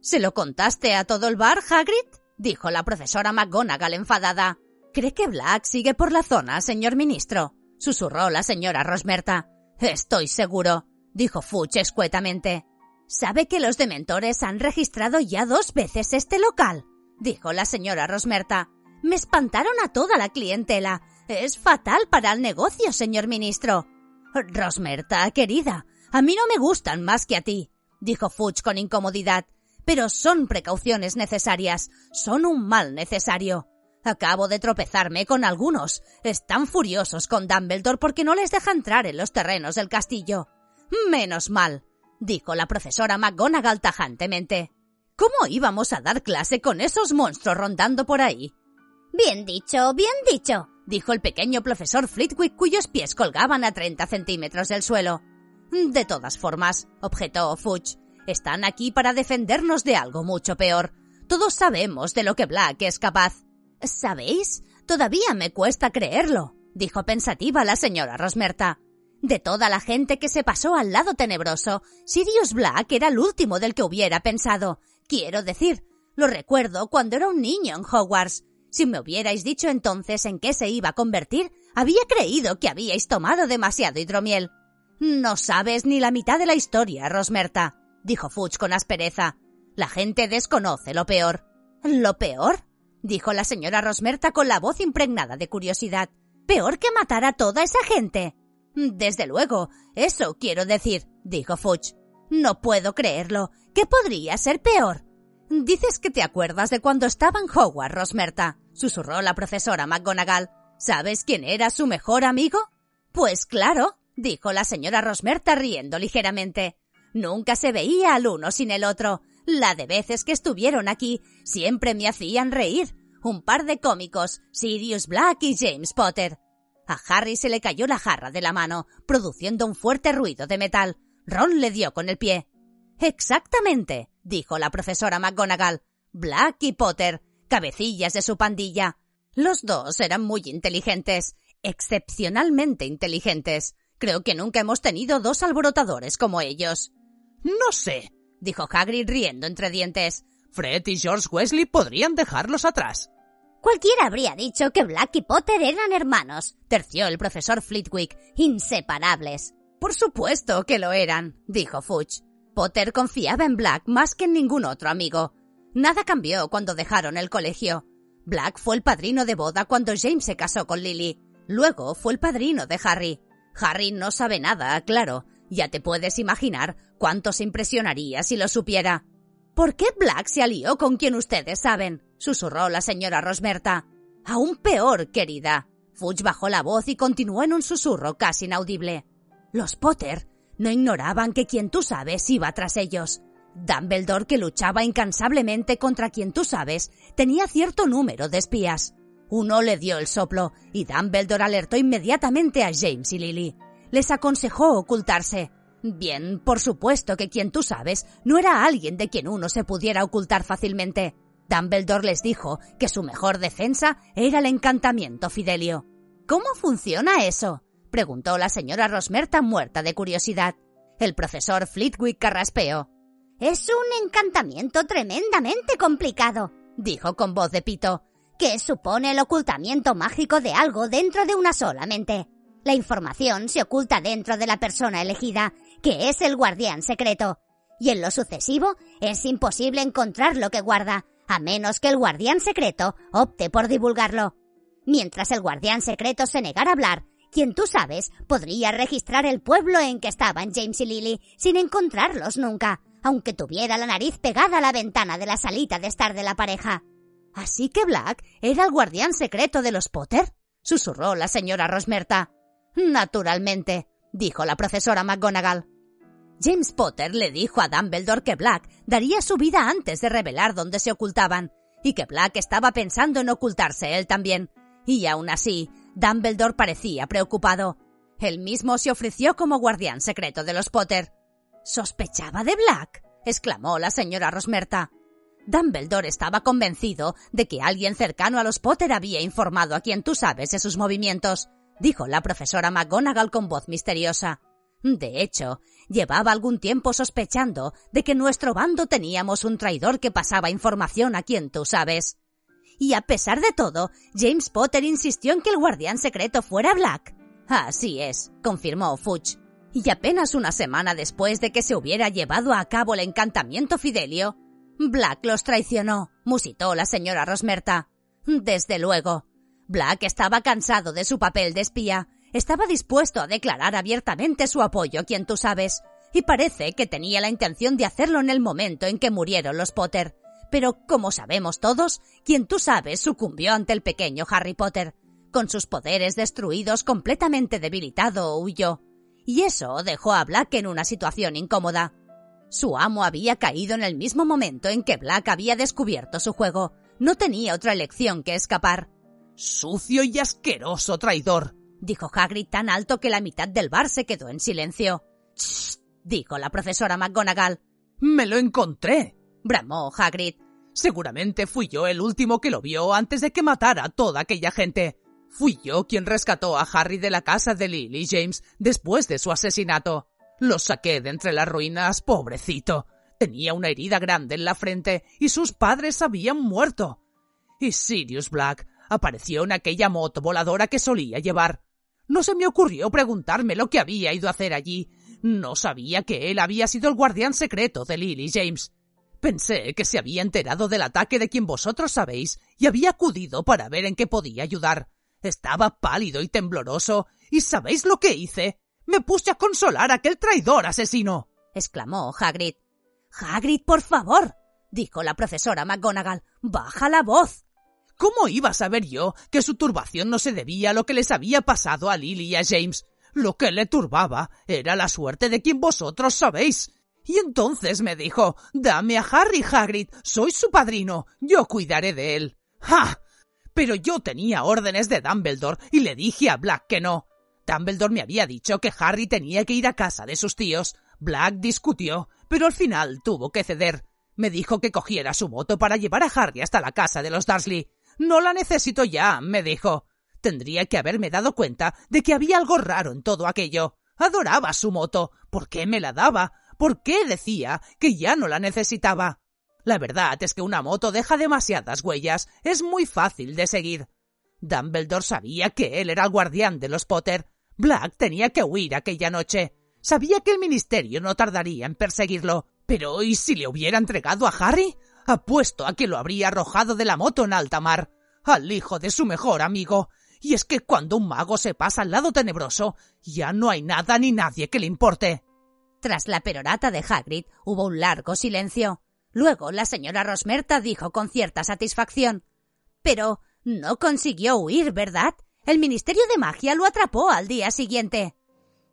B: ¿Se lo contaste a todo el bar, Hagrid? dijo la profesora McGonagall enfadada. ¿Cree que Black sigue por la zona, señor ministro? susurró la señora Rosmerta. Estoy seguro dijo Fuch escuetamente. ¿Sabe que los dementores han registrado ya dos veces este local? dijo la señora Rosmerta. Me espantaron a toda la clientela. Es fatal para el negocio, señor ministro. Rosmerta, querida, a mí no me gustan más que a ti, dijo Fuch con incomodidad. Pero son precauciones necesarias, son un mal necesario. Acabo de tropezarme con algunos. Están furiosos con Dumbledore porque no les deja entrar en los terrenos del castillo. Menos mal, dijo la profesora McGonagall tajantemente. ¿Cómo íbamos a dar clase con esos monstruos rondando por ahí?
E: Bien dicho, bien dicho,
B: dijo el pequeño profesor Flitwick cuyos pies colgaban a treinta centímetros del suelo. De todas formas, objetó Fudge, están aquí para defendernos de algo mucho peor. Todos sabemos de lo que Black es capaz. ¿Sabéis? Todavía me cuesta creerlo, dijo pensativa la señora Rosmerta. De toda la gente que se pasó al lado tenebroso, Sirius Black era el último del que hubiera pensado. Quiero decir, lo recuerdo cuando era un niño en Hogwarts. Si me hubierais dicho entonces en qué se iba a convertir, había creído que habíais tomado demasiado hidromiel. No sabes ni la mitad de la historia, Rosmerta, dijo Fudge con aspereza. La gente desconoce lo peor. ¿Lo peor? dijo la señora Rosmerta con la voz impregnada de curiosidad. ¿Peor que matar a toda esa gente? Desde luego, eso quiero decir, dijo Fudge. No puedo creerlo. ¿Qué podría ser peor? Dices que te acuerdas de cuando estaba en Hogwarts, Rosmerta, susurró la profesora McGonagall. ¿Sabes quién era su mejor amigo? Pues claro, dijo la señora Rosmerta riendo ligeramente. Nunca se veía al uno sin el otro. La de veces que estuvieron aquí siempre me hacían reír. Un par de cómicos, Sirius Black y James Potter. A Harry se le cayó la jarra de la mano, produciendo un fuerte ruido de metal. Ron le dio con el pie. Exactamente, dijo la profesora McGonagall. Black y Potter, cabecillas de su pandilla. Los dos eran muy inteligentes, excepcionalmente inteligentes. Creo que nunca hemos tenido dos alborotadores como ellos.
C: No sé, dijo Hagrid riendo entre dientes. Fred y George Wesley podrían dejarlos atrás.
E: Cualquiera habría dicho que Black y Potter eran hermanos, terció el profesor Flitwick, inseparables.
B: Por supuesto que lo eran, dijo Fudge. Potter confiaba en Black más que en ningún otro amigo. Nada cambió cuando dejaron el colegio. Black fue el padrino de boda cuando James se casó con Lily. Luego fue el padrino de Harry. Harry no sabe nada, claro. Ya te puedes imaginar cuánto se impresionaría si lo supiera. ¿Por qué Black se alió con quien ustedes saben? susurró la señora Rosmerta. Aún peor, querida. Fudge bajó la voz y continuó en un susurro casi inaudible. Los Potter no ignoraban que quien tú sabes iba tras ellos. Dumbledore, que luchaba incansablemente contra quien tú sabes, tenía cierto número de espías. Uno le dio el soplo y Dumbledore alertó inmediatamente a James y Lily. Les aconsejó ocultarse. Bien, por supuesto que quien tú sabes no era alguien de quien uno se pudiera ocultar fácilmente. Dumbledore les dijo que su mejor defensa era el encantamiento Fidelio. ¿Cómo funciona eso? Preguntó la señora Rosmerta muerta de curiosidad. El profesor Flitwick carraspeó.
E: Es un encantamiento tremendamente complicado, dijo con voz de pito, que supone el ocultamiento mágico de algo dentro de una sola mente. La información se oculta dentro de la persona elegida, que es el guardián secreto, y en lo sucesivo es imposible encontrar lo que guarda, a menos que el guardián secreto opte por divulgarlo. Mientras el guardián secreto se negara a hablar, quien tú sabes podría registrar el pueblo en que estaban James y Lily sin encontrarlos nunca, aunque tuviera la nariz pegada a la ventana de la salita de estar de la pareja.
B: Así que Black era el guardián secreto de los Potter, susurró la señora Rosmerta. Naturalmente, dijo la profesora McGonagall. James Potter le dijo a Dumbledore que Black daría su vida antes de revelar dónde se ocultaban, y que Black estaba pensando en ocultarse él también. Y aún así, Dumbledore parecía preocupado. Él mismo se ofreció como guardián secreto de los Potter. ¿Sospechaba de Black? exclamó la señora Rosmerta. Dumbledore estaba convencido de que alguien cercano a los Potter había informado a quien tú sabes de sus movimientos, dijo la profesora McGonagall con voz misteriosa. De hecho, llevaba algún tiempo sospechando de que nuestro bando teníamos un traidor que pasaba información a quien tú sabes. Y a pesar de todo, James Potter insistió en que el guardián secreto fuera Black. Así es, confirmó Fudge y apenas una semana después de que se hubiera llevado a cabo el encantamiento Fidelio, Black los traicionó, musitó la señora Rosmerta. Desde luego. Black estaba cansado de su papel de espía, estaba dispuesto a declarar abiertamente su apoyo a quien tú sabes, y parece que tenía la intención de hacerlo en el momento en que murieron los Potter. Pero, como sabemos todos, quien tú sabes sucumbió ante el pequeño Harry Potter. Con sus poderes destruidos, completamente debilitado, huyó y eso dejó a Black en una situación incómoda. Su amo había caído en el mismo momento en que Black había descubierto su juego. No tenía otra elección que escapar.
C: Sucio y asqueroso traidor,
B: dijo Hagrid tan alto que la mitad del bar se quedó en silencio. dijo la profesora McGonagall.
C: Me lo encontré,
B: bramó Hagrid.
C: Seguramente fui yo el último que lo vio antes de que matara a toda aquella gente. Fui yo quien rescató a Harry de la casa de Lily James después de su asesinato. Lo saqué de entre las ruinas, pobrecito. Tenía una herida grande en la frente y sus padres habían muerto. Y Sirius Black apareció en aquella moto voladora que solía llevar. No se me ocurrió preguntarme lo que había ido a hacer allí. No sabía que él había sido el guardián secreto de Lily James. Pensé que se había enterado del ataque de quien vosotros sabéis y había acudido para ver en qué podía ayudar. Estaba pálido y tembloroso. ¿Y sabéis lo que hice? Me puse a consolar a aquel traidor asesino.
B: exclamó Hagrid. Hagrid, por favor. dijo la profesora McGonagall. Baja la voz.
C: ¿Cómo iba a saber yo que su turbación no se debía a lo que les había pasado a Lily y a James? Lo que le turbaba era la suerte de quien vosotros sabéis. Y entonces me dijo Dame a Harry Hagrid, soy su padrino, yo cuidaré de él. ¡Ja! Pero yo tenía órdenes de Dumbledore y le dije a Black que no. Dumbledore me había dicho que Harry tenía que ir a casa de sus tíos. Black discutió, pero al final tuvo que ceder. Me dijo que cogiera su moto para llevar a Harry hasta la casa de los Dursley. No la necesito ya, me dijo. Tendría que haberme dado cuenta de que había algo raro en todo aquello. Adoraba su moto. ¿Por qué me la daba? ¿Por qué decía que ya no la necesitaba? La verdad es que una moto deja demasiadas huellas. Es muy fácil de seguir. Dumbledore sabía que él era el guardián de los Potter. Black tenía que huir aquella noche. Sabía que el ministerio no tardaría en perseguirlo. Pero ¿y si le hubiera entregado a Harry? Apuesto a que lo habría arrojado de la moto en alta mar. Al hijo de su mejor amigo. Y es que cuando un mago se pasa al lado tenebroso, ya no hay nada ni nadie que le importe.
B: Tras la perorata de Hagrid hubo un largo silencio. Luego la señora Rosmerta dijo con cierta satisfacción Pero no consiguió huir, ¿verdad? El Ministerio de Magia lo atrapó al día siguiente.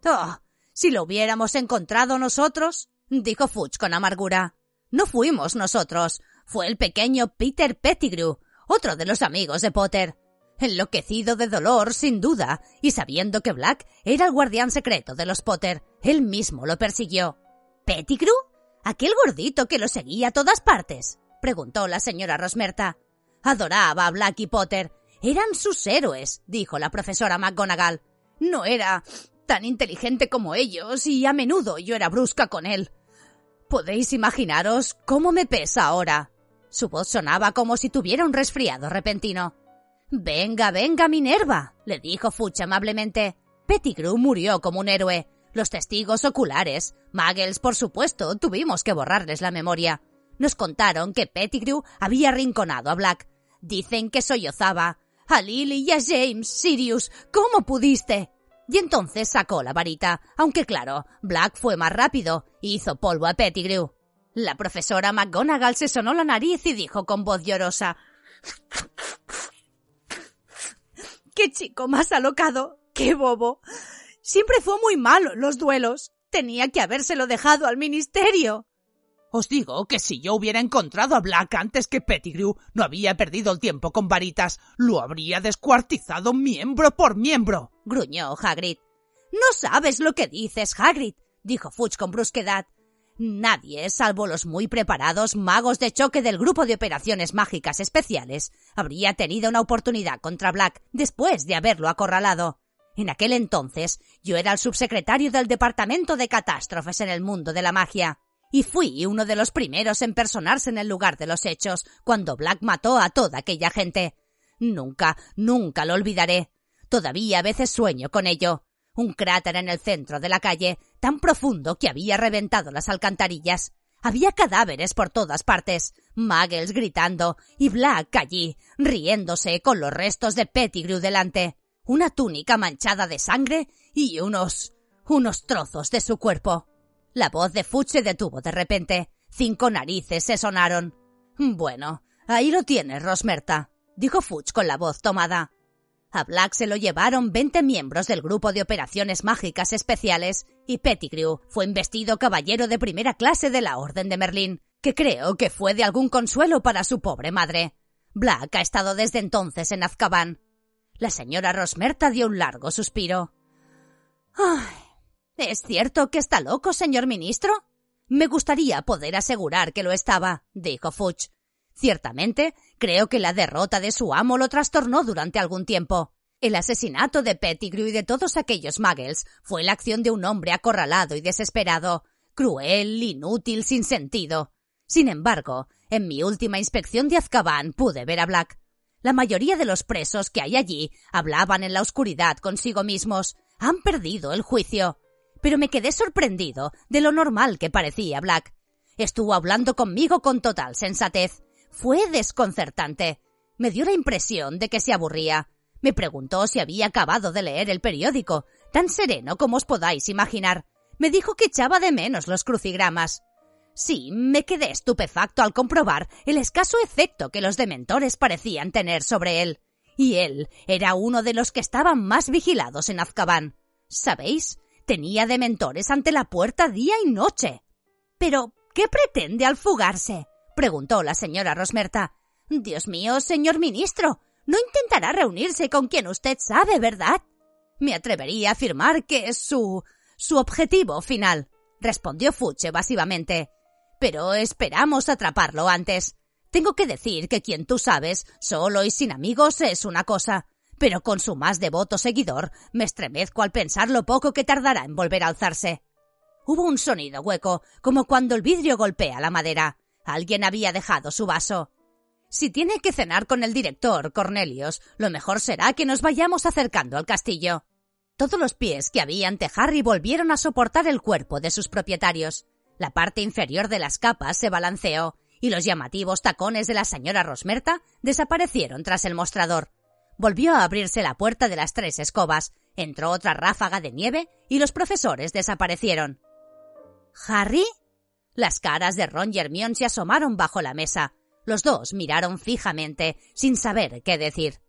B: Oh, si lo hubiéramos encontrado nosotros, dijo Fudge con amargura. No fuimos nosotros, fue el pequeño Peter Pettigrew, otro de los amigos de Potter. Enloquecido de dolor, sin duda, y sabiendo que Black era el guardián secreto de los Potter, él mismo lo persiguió. ¿Pettigrew? ¿Aquel gordito que lo seguía a todas partes? preguntó la señora Rosmerta. Adoraba a Black y Potter. Eran sus héroes, dijo la profesora McGonagall. No era tan inteligente como ellos y a menudo yo era brusca con él. Podéis imaginaros cómo me pesa ahora. Su voz sonaba como si tuviera un resfriado repentino. Venga, venga, Minerva, le dijo Fuch amablemente. Pettigrew murió como un héroe. Los testigos oculares, Muggles, por supuesto, tuvimos que borrarles la memoria. Nos contaron que Pettigrew había rinconado a Black. Dicen que sollozaba. A Lily y a James, Sirius, ¿cómo pudiste? Y entonces sacó la varita, aunque claro, Black fue más rápido y hizo polvo a Pettigrew. La profesora McGonagall se sonó la nariz y dijo con voz llorosa ¡Qué chico más alocado! ¡Qué bobo! Siempre fue muy malo los duelos. Tenía que habérselo dejado al ministerio.
C: Os digo que si yo hubiera encontrado a Black antes que Pettigrew, no había perdido el tiempo con varitas, lo habría descuartizado miembro por miembro.
B: gruñó Hagrid. No sabes lo que dices, Hagrid, dijo Fudge con brusquedad. Nadie, salvo los muy preparados magos de choque del grupo de operaciones mágicas especiales, habría tenido una oportunidad contra Black después de haberlo acorralado. En aquel entonces yo era el subsecretario del Departamento de Catástrofes en el mundo de la magia, y fui uno de los primeros en personarse en el lugar de los hechos cuando Black mató a toda aquella gente. Nunca, nunca lo olvidaré. Todavía a veces sueño con ello un cráter en el centro de la calle, tan profundo que había reventado las alcantarillas. Había cadáveres por todas partes, Muggles gritando y Black allí, riéndose con los restos de Pettigrew delante, una túnica manchada de sangre y unos... unos trozos de su cuerpo. La voz de Fudge se detuvo de repente. Cinco narices se sonaron. Bueno, ahí lo tienes, Rosmerta, dijo Fudge con la voz tomada. A Black se lo llevaron 20 miembros del grupo de operaciones mágicas especiales y Pettigrew fue investido caballero de primera clase de la Orden de Merlín, que creo que fue de algún consuelo para su pobre madre. Black ha estado desde entonces en Azkaban. La señora Rosmerta dio un largo suspiro. ¿Es cierto que está loco, señor ministro? Me gustaría poder asegurar que lo estaba, dijo Fudge. Ciertamente, creo que la derrota de su amo lo trastornó durante algún tiempo. El asesinato de Pettigrew y de todos aquellos muggles fue la acción de un hombre acorralado y desesperado, cruel, inútil, sin sentido. Sin embargo, en mi última inspección de Azkaban pude ver a Black. La mayoría de los presos que hay allí hablaban en la oscuridad consigo mismos. Han perdido el juicio. Pero me quedé sorprendido de lo normal que parecía Black. Estuvo hablando conmigo con total sensatez. Fue desconcertante. Me dio la impresión de que se aburría. Me preguntó si había acabado de leer el periódico, tan sereno como os podáis imaginar. Me dijo que echaba de menos los crucigramas. Sí, me quedé estupefacto al comprobar el escaso efecto que los dementores parecían tener sobre él. Y él era uno de los que estaban más vigilados en Azkaban. ¿Sabéis? Tenía dementores ante la puerta día y noche. Pero, ¿qué pretende al fugarse? Preguntó la señora Rosmerta. Dios mío, señor ministro, no intentará reunirse con quien usted sabe, ¿verdad? Me atrevería a afirmar que es su. su objetivo final. respondió Fuch evasivamente. Pero esperamos atraparlo antes. Tengo que decir que quien tú sabes, solo y sin amigos, es una cosa. Pero con su más devoto seguidor, me estremezco al pensar lo poco que tardará en volver a alzarse. Hubo un sonido hueco, como cuando el vidrio golpea la madera. Alguien había dejado su vaso. Si tiene que cenar con el director, Cornelius, lo mejor será que nos vayamos acercando al castillo. Todos los pies que había ante Harry volvieron a soportar el cuerpo de sus propietarios. La parte inferior de las capas se balanceó y los llamativos tacones de la señora Rosmerta desaparecieron tras el mostrador. Volvió a abrirse la puerta de las tres escobas, entró otra ráfaga de nieve y los profesores desaparecieron. ¿Harry? Las caras de Ron y Hermione se asomaron bajo la mesa. Los dos miraron fijamente, sin saber qué decir.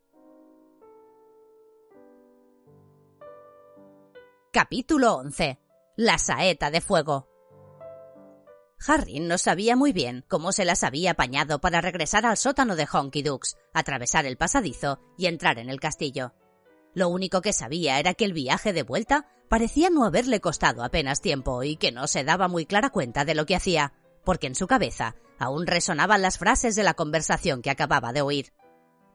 B: Capítulo 11. La saeta de fuego. Harry no sabía muy bien cómo se las había apañado para regresar al sótano de Honky Dukes, atravesar el pasadizo y entrar en el castillo. Lo único que sabía era que el viaje de vuelta parecía no haberle costado apenas tiempo y que no se daba muy clara cuenta de lo que hacía, porque en su cabeza aún resonaban las frases de la conversación que acababa de oír.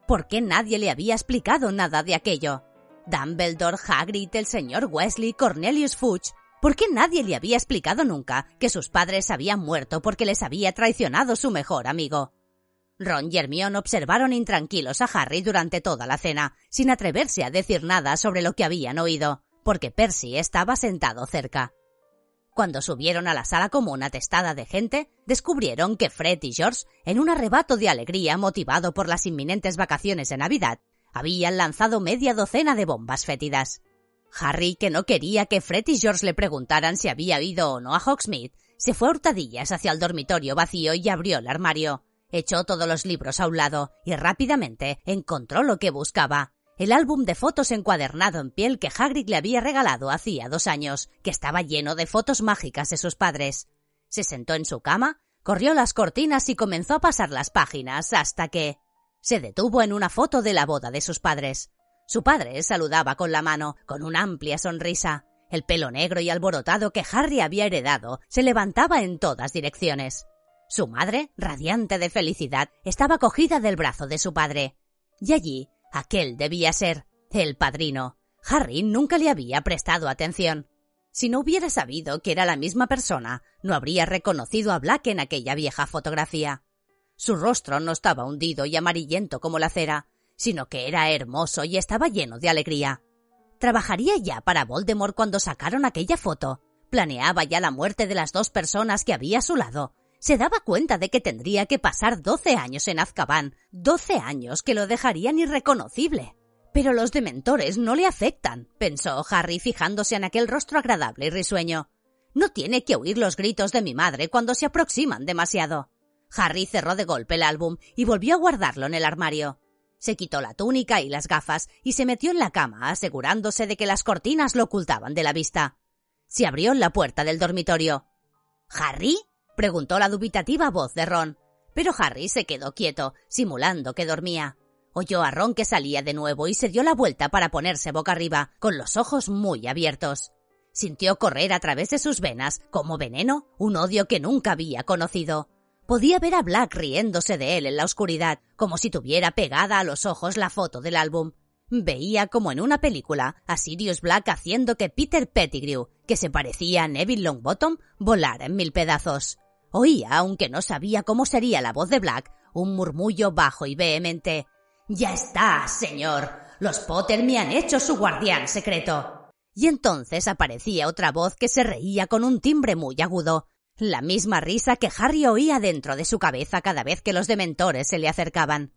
B: ¿Por qué nadie le había explicado nada de aquello? Dumbledore, Hagrid, el señor Wesley, Cornelius Fudge. ¿Por qué nadie le había explicado nunca que sus padres habían muerto porque les había traicionado su mejor amigo? Ron y Hermione observaron intranquilos a Harry durante toda la cena, sin atreverse a decir nada sobre lo que habían oído, porque Percy estaba sentado cerca. Cuando subieron a la sala común atestada de gente, descubrieron que Fred y George, en un arrebato de alegría motivado por las inminentes vacaciones de Navidad, habían lanzado media docena de bombas fétidas. Harry, que no quería que Fred y George le preguntaran si había ido o no a Hogsmeade, se fue a hurtadillas hacia el dormitorio vacío y abrió el armario. Echó todos los libros a un lado y rápidamente encontró lo que buscaba. El álbum de fotos encuadernado en piel que Hagrid le había regalado hacía dos años, que estaba lleno de fotos mágicas de sus padres. Se sentó en su cama, corrió las cortinas y comenzó a pasar las páginas hasta que se detuvo en una foto de la boda de sus padres. Su padre saludaba con la mano, con una amplia sonrisa. El pelo negro y alborotado que Harry había heredado se levantaba en todas direcciones. Su madre, radiante de felicidad, estaba cogida del brazo de su padre. Y allí, aquel debía ser el padrino. Harry nunca le había prestado atención. Si no hubiera sabido que era la misma persona, no habría reconocido a Black en aquella vieja fotografía. Su rostro no estaba hundido y amarillento como la cera, sino que era hermoso y estaba lleno de alegría. Trabajaría ya para Voldemort cuando sacaron aquella foto. Planeaba ya la muerte de las dos personas que había a su lado. Se daba cuenta de que tendría que pasar doce años en Azkaban, doce años que lo dejarían irreconocible. Pero los dementores no le afectan, pensó Harry fijándose en aquel rostro agradable y risueño. No tiene que oír los gritos de mi madre cuando se aproximan demasiado. Harry cerró de golpe el álbum y volvió a guardarlo en el armario. Se quitó la túnica y las gafas y se metió en la cama, asegurándose de que las cortinas lo ocultaban de la vista. Se abrió la puerta del dormitorio. ¿Harry? Preguntó la dubitativa voz de Ron. Pero Harry se quedó quieto, simulando que dormía. Oyó a Ron que salía de nuevo y se dio la vuelta para ponerse boca arriba, con los ojos muy abiertos. Sintió correr a través de sus venas, como veneno, un odio que nunca había conocido. Podía ver a Black riéndose de él en la oscuridad, como si tuviera pegada a los ojos la foto del álbum. Veía como en una película a Sirius Black haciendo que Peter Pettigrew, que se parecía a Neville Longbottom, volara en mil pedazos. Oía, aunque no sabía cómo sería la voz de Black, un murmullo bajo y vehemente. Ya está, señor. Los Potter me han hecho su guardián secreto. Y entonces aparecía otra voz que se reía con un timbre muy agudo, la misma risa que Harry oía dentro de su cabeza cada vez que los dementores se le acercaban.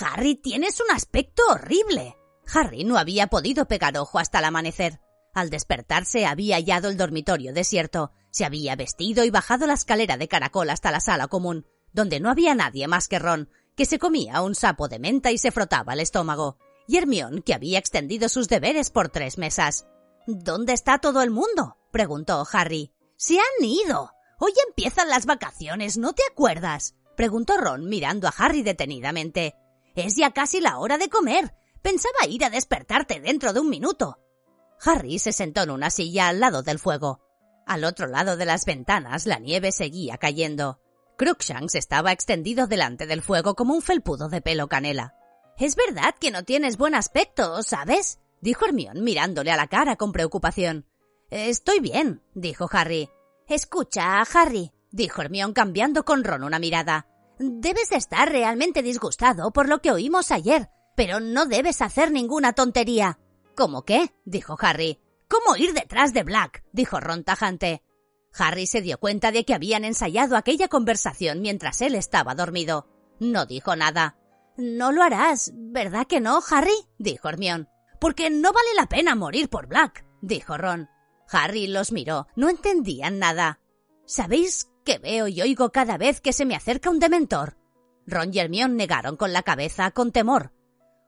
B: Harry, tienes un aspecto horrible. Harry no había podido pegar ojo hasta el amanecer. Al despertarse había hallado el dormitorio desierto, se había vestido y bajado la escalera de caracol hasta la sala común, donde no había nadie más que Ron, que se comía un sapo de menta y se frotaba el estómago, y Hermión, que había extendido sus deberes por tres mesas. ¿Dónde está todo el mundo? preguntó Harry. Se han ido. Hoy empiezan las vacaciones, ¿no te acuerdas? preguntó Ron mirando a Harry detenidamente. Es ya casi la hora de comer. Pensaba ir a despertarte dentro de un minuto. Harry se sentó en una silla al lado del fuego. Al otro lado de las ventanas la nieve seguía cayendo. Crookshanks estaba extendido delante del fuego como un felpudo de pelo canela.
E: Es verdad que no tienes buen aspecto, ¿sabes?
B: dijo Hermión mirándole a la cara con preocupación.
E: Estoy bien, dijo Harry. Escucha, Harry, dijo Hermión cambiando con Ron una mirada. Debes estar realmente disgustado por lo que oímos ayer, pero no debes hacer ninguna tontería.
B: ¿Cómo qué? dijo Harry.
E: ¿Cómo ir detrás de Black? dijo Ron tajante.
B: Harry se dio cuenta de que habían ensayado aquella conversación mientras él estaba dormido. No dijo nada.
E: No lo harás, ¿verdad que no, Harry? dijo Hermión.
C: Porque no vale la pena morir por Black, dijo Ron.
B: Harry los miró. No entendían nada.
C: ¿Sabéis qué veo y oigo cada vez que se me acerca un dementor?
B: Ron y Hermione negaron con la cabeza con temor.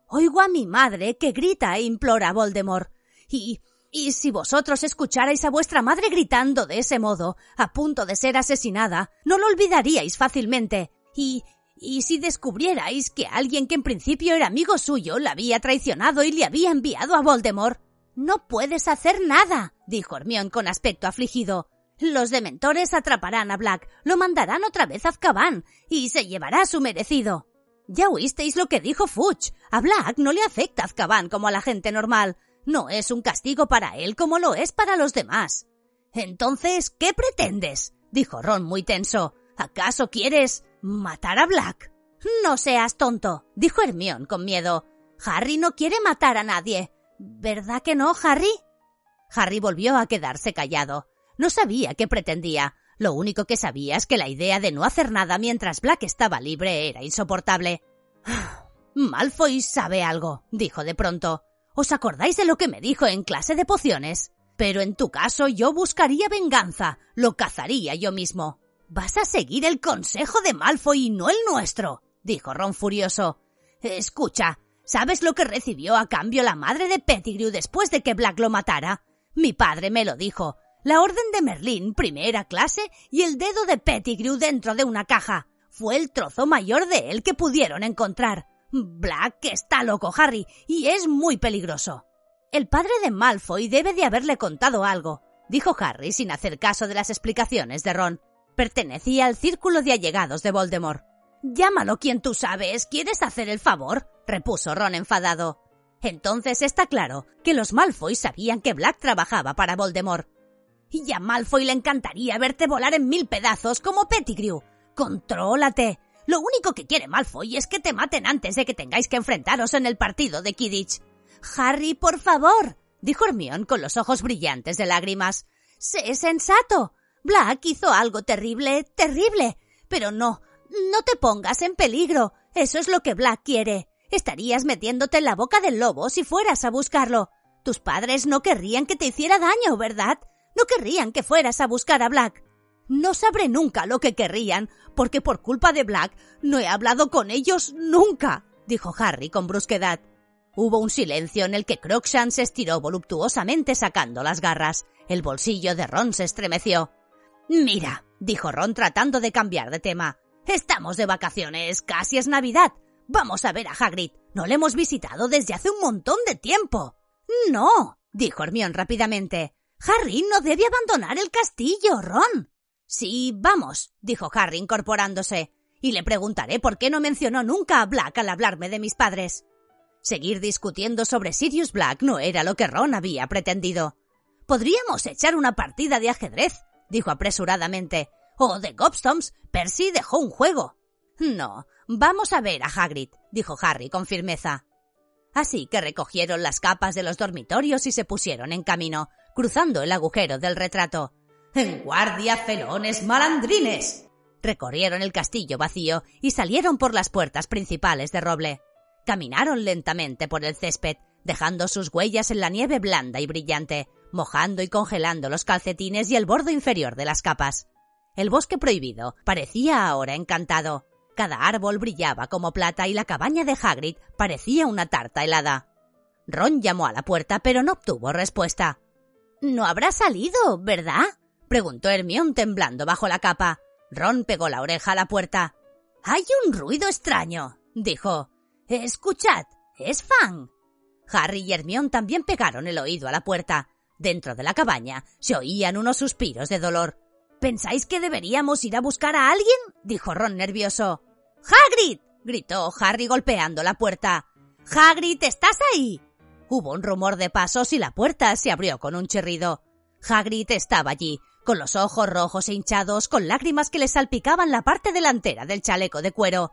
C: Oigo a mi madre que grita e implora a Voldemort. Y y si vosotros escucharais a vuestra madre gritando de ese modo, a punto de ser asesinada, no lo olvidaríais fácilmente. Y y si descubrierais que alguien que en principio era amigo suyo la había traicionado y le había enviado a Voldemort.
E: No puedes hacer nada,
C: dijo Hermión con aspecto afligido. Los dementores atraparán a Black, lo mandarán otra vez a Azkaban y se llevará su merecido. Ya oísteis lo que dijo Fudge. A Black no le afecta Azkaban como a la gente normal. No es un castigo para él como lo es para los demás.
B: Entonces, ¿qué pretendes? dijo Ron muy tenso. ¿Acaso quieres matar a Black?
E: No seas tonto, dijo Hermión con miedo. Harry no quiere matar a nadie. ¿Verdad que no, Harry?
B: Harry volvió a quedarse callado. No sabía qué pretendía. Lo único que sabía es que la idea de no hacer nada mientras Black estaba libre era insoportable.
C: Malfoy sabe algo, dijo de pronto. ¿Os acordáis de lo que me dijo en clase de pociones? Pero en tu caso yo buscaría venganza, lo cazaría yo mismo.
B: Vas a seguir el consejo de Malfoy y no el nuestro, dijo Ron furioso.
C: Escucha, ¿sabes lo que recibió a cambio la madre de Pettigrew después de que Black lo matara? Mi padre me lo dijo. La orden de Merlín, primera clase, y el dedo de Pettigrew dentro de una caja. Fue el trozo mayor de él que pudieron encontrar. Black está loco, Harry, y es muy peligroso.
B: El padre de Malfoy debe de haberle contado algo, dijo Harry sin hacer caso de las explicaciones de Ron. Pertenecía al círculo de allegados de Voldemort.
C: Llámalo quien tú sabes. ¿Quieres hacer el favor? repuso Ron enfadado.
B: Entonces está claro que los Malfoy sabían que Black trabajaba para Voldemort.
C: Y a Malfoy le encantaría verte volar en mil pedazos como Pettigrew. Contrólate. Lo único que quiere Malfoy es que te maten antes de que tengáis que enfrentaros en el partido de Kidditch.
E: Harry, por favor, dijo Hermione con los ojos brillantes de lágrimas. Sé sensato. Black hizo algo terrible, terrible. Pero no, no te pongas en peligro. Eso es lo que Black quiere. Estarías metiéndote en la boca del lobo si fueras a buscarlo. Tus padres no querrían que te hiciera daño, ¿verdad? No querrían que fueras a buscar a Black.
C: No sabré nunca lo que querrían, porque por culpa de Black no he hablado con ellos nunca, dijo Harry con brusquedad. Hubo un silencio en el que Crookshanks se estiró voluptuosamente sacando las garras. El bolsillo de Ron se estremeció.
B: Mira, dijo Ron tratando de cambiar de tema. Estamos de vacaciones, casi es Navidad. Vamos a ver a Hagrid. No le hemos visitado desde hace un montón de tiempo.
C: No, dijo Hermione rápidamente. Harry no debe abandonar el castillo, Ron.
B: Sí, vamos, dijo Harry incorporándose, y le preguntaré por qué no mencionó nunca a Black al hablarme de mis padres. Seguir discutiendo sobre Sirius Black no era lo que Ron había pretendido.
C: Podríamos echar una partida de ajedrez, dijo apresuradamente, o de gobstoms. Percy dejó un juego.
B: No, vamos a ver a Hagrid, dijo Harry con firmeza. Así que recogieron las capas de los dormitorios y se pusieron en camino, cruzando el agujero del retrato.
C: ¡En guardia, felones malandrines!
B: Recorrieron el castillo vacío y salieron por las puertas principales de roble. Caminaron lentamente por el césped, dejando sus huellas en la nieve blanda y brillante, mojando y congelando los calcetines y el borde inferior de las capas. El bosque prohibido parecía ahora encantado. Cada árbol brillaba como plata y la cabaña de Hagrid parecía una tarta helada. Ron llamó a la puerta pero no obtuvo respuesta.
E: No habrá salido, ¿verdad?
B: preguntó Hermión temblando bajo la capa. Ron pegó la oreja a la puerta.
C: Hay un ruido extraño, dijo. Escuchad, es Fang.
B: Harry y Hermión también pegaron el oído a la puerta. Dentro de la cabaña se oían unos suspiros de dolor. ¿Pensáis que deberíamos ir a buscar a alguien? dijo Ron nervioso. ¡Hagrid! gritó Harry golpeando la puerta. ¡Hagrid, estás ahí! Hubo un rumor de pasos y la puerta se abrió con un chirrido. Hagrid estaba allí, con los ojos rojos e hinchados, con lágrimas que le salpicaban la parte delantera del chaleco de cuero.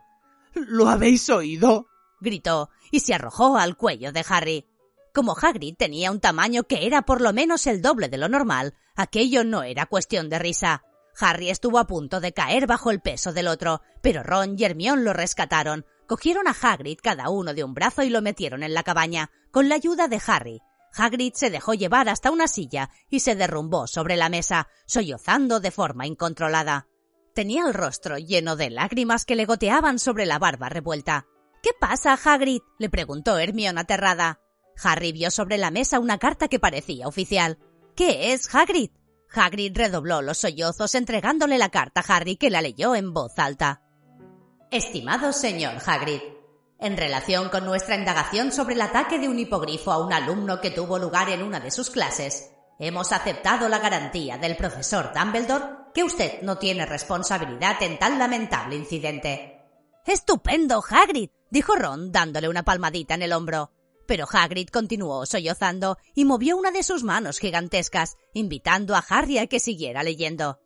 F: ¿Lo habéis oído?
B: gritó y se arrojó al cuello de Harry. Como Hagrid tenía un tamaño que era por lo menos el doble de lo normal, aquello no era cuestión de risa. Harry estuvo a punto de caer bajo el peso del otro, pero Ron y Hermione lo rescataron. Cogieron a Hagrid cada uno de un brazo y lo metieron en la cabaña, con la ayuda de Harry. Hagrid se dejó llevar hasta una silla y se derrumbó sobre la mesa, sollozando de forma incontrolada. Tenía el rostro lleno de lágrimas que le goteaban sobre la barba revuelta. ¿Qué pasa, Hagrid? le preguntó Hermione aterrada. Harry vio sobre la mesa una carta que parecía oficial. ¿Qué es, Hagrid? Hagrid redobló los sollozos entregándole la carta a Harry que la leyó en voz alta. Estimado señor Hagrid, en relación con nuestra indagación sobre el ataque de un hipogrifo a un alumno que tuvo lugar en una de sus clases, hemos aceptado la garantía del profesor Dumbledore que usted no tiene responsabilidad en tal lamentable incidente. Estupendo, Hagrid, dijo Ron dándole una palmadita en el hombro. Pero Hagrid continuó sollozando y movió una de sus manos gigantescas, invitando a Harry a que siguiera leyendo.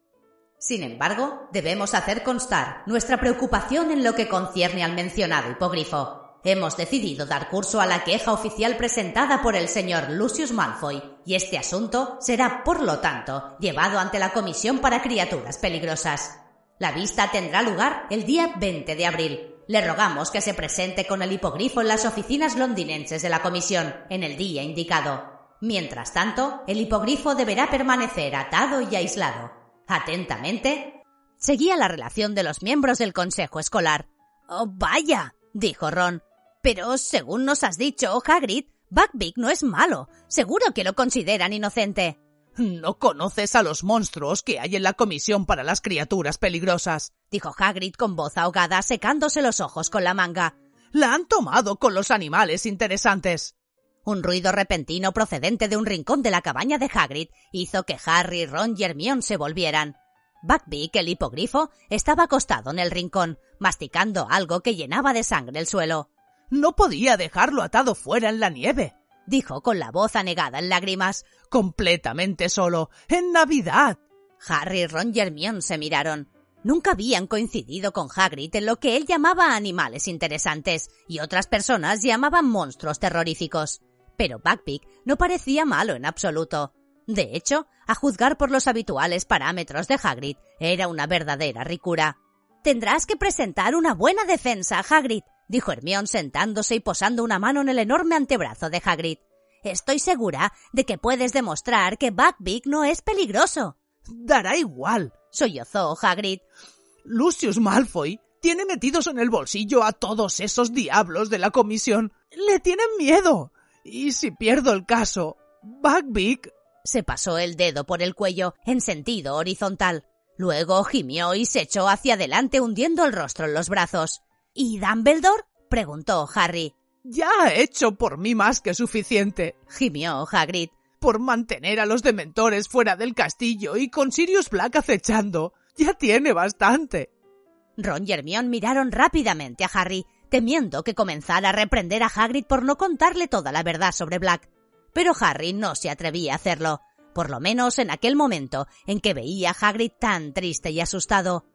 B: Sin embargo, debemos hacer constar nuestra preocupación en lo que concierne al mencionado hipogrifo. Hemos decidido dar curso a la queja oficial presentada por el señor Lucius Malfoy, y este asunto será, por lo tanto, llevado ante la Comisión para Criaturas Peligrosas. La vista tendrá lugar el día 20 de abril, le rogamos que se presente con el hipogrifo en las oficinas londinenses de la comisión en el día indicado. Mientras tanto, el hipogrifo deberá permanecer atado y aislado. Atentamente. Seguía la relación de los miembros del consejo escolar. Oh, vaya, dijo Ron. Pero según nos has dicho, Hagrid, Buckbeak no es malo. Seguro que lo consideran inocente.
F: No conoces a los monstruos que hay en la comisión para las criaturas peligrosas,
B: dijo Hagrid con voz ahogada, secándose los ojos con la manga.
F: La han tomado con los animales interesantes.
B: Un ruido repentino procedente de un rincón de la cabaña de Hagrid hizo que Harry, Ron y Hermione se volvieran. Buckbeak, el hipogrifo, estaba acostado en el rincón, masticando algo que llenaba de sangre el suelo.
F: No podía dejarlo atado fuera en la nieve
B: dijo con la voz anegada en lágrimas.
F: Completamente solo. En Navidad.
B: Harry, Ron y Hermione se miraron. Nunca habían coincidido con Hagrid en lo que él llamaba animales interesantes y otras personas llamaban monstruos terroríficos. Pero Buckbeak no parecía malo en absoluto. De hecho, a juzgar por los habituales parámetros de Hagrid, era una verdadera ricura. Tendrás que presentar una buena defensa, Hagrid, dijo Hermión sentándose y posando una mano en el enorme antebrazo de Hagrid. Estoy segura de que puedes demostrar que Buckbeak no es peligroso.
F: Dará igual,
B: sollozó Hagrid.
F: Lucius Malfoy tiene metidos en el bolsillo a todos esos diablos de la comisión. Le tienen miedo. Y si pierdo el caso, Buckbeak...
B: Se pasó el dedo por el cuello en sentido horizontal. Luego gimió y se echó hacia adelante hundiendo el rostro en los brazos. ¿Y Dumbledore? preguntó Harry.
F: Ya ha hecho por mí más que suficiente,
B: gimió Hagrid.
F: Por mantener a los dementores fuera del castillo y con Sirius Black acechando. Ya tiene bastante.
B: Ron y Hermione miraron rápidamente a Harry, temiendo que comenzara a reprender a Hagrid por no contarle toda la verdad sobre Black. Pero Harry no se atrevía a hacerlo, por lo menos en aquel momento en que veía a Hagrid tan triste y asustado.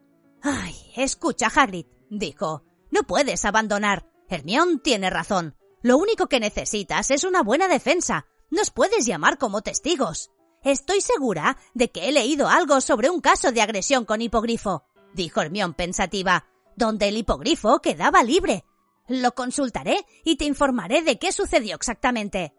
B: Ay, escucha, Hagrid, dijo. No puedes abandonar. Hermione tiene razón. Lo único que necesitas es una buena defensa. Nos puedes llamar como testigos. Estoy segura de que he leído algo sobre un caso de agresión con hipogrifo, dijo Hermione pensativa, donde el hipogrifo quedaba libre. Lo consultaré y te informaré de qué sucedió exactamente.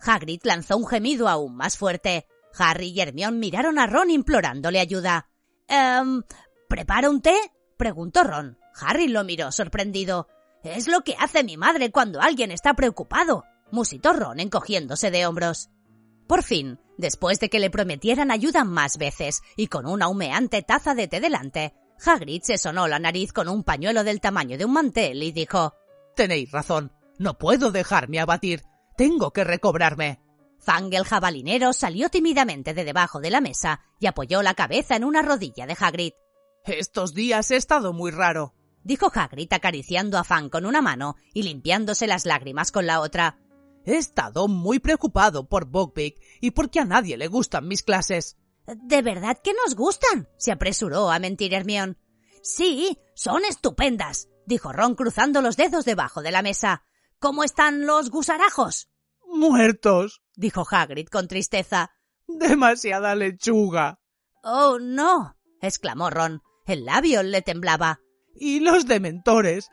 B: Hagrid lanzó un gemido aún más fuerte. Harry y Hermione miraron a Ron implorándole ayuda. «Em, ¿Prepara un té? preguntó Ron. Harry lo miró sorprendido. Es lo que hace mi madre cuando alguien está preocupado, musitó Ron encogiéndose de hombros. Por fin, después de que le prometieran ayuda más veces y con una humeante taza de té delante, Hagrid se sonó la nariz con un pañuelo del tamaño de un mantel y dijo
F: Tenéis razón. No puedo dejarme abatir. Tengo que recobrarme.
B: Fang el jabalinero salió tímidamente de debajo de la mesa y apoyó la cabeza en una rodilla de Hagrid.
F: Estos días he estado muy raro,
B: dijo Hagrid acariciando a Fang con una mano y limpiándose las lágrimas con la otra.
F: He estado muy preocupado por Buckbeak y porque a nadie le gustan mis clases.
B: ¿De verdad que nos gustan? se apresuró a mentir Hermión. Sí, son estupendas, dijo Ron cruzando los dedos debajo de la mesa. ¿Cómo están los gusarajos?
F: Muertos,
B: dijo Hagrid con tristeza.
F: Demasiada lechuga.
B: Oh, no, exclamó Ron. El labio le temblaba.
F: Y los dementores.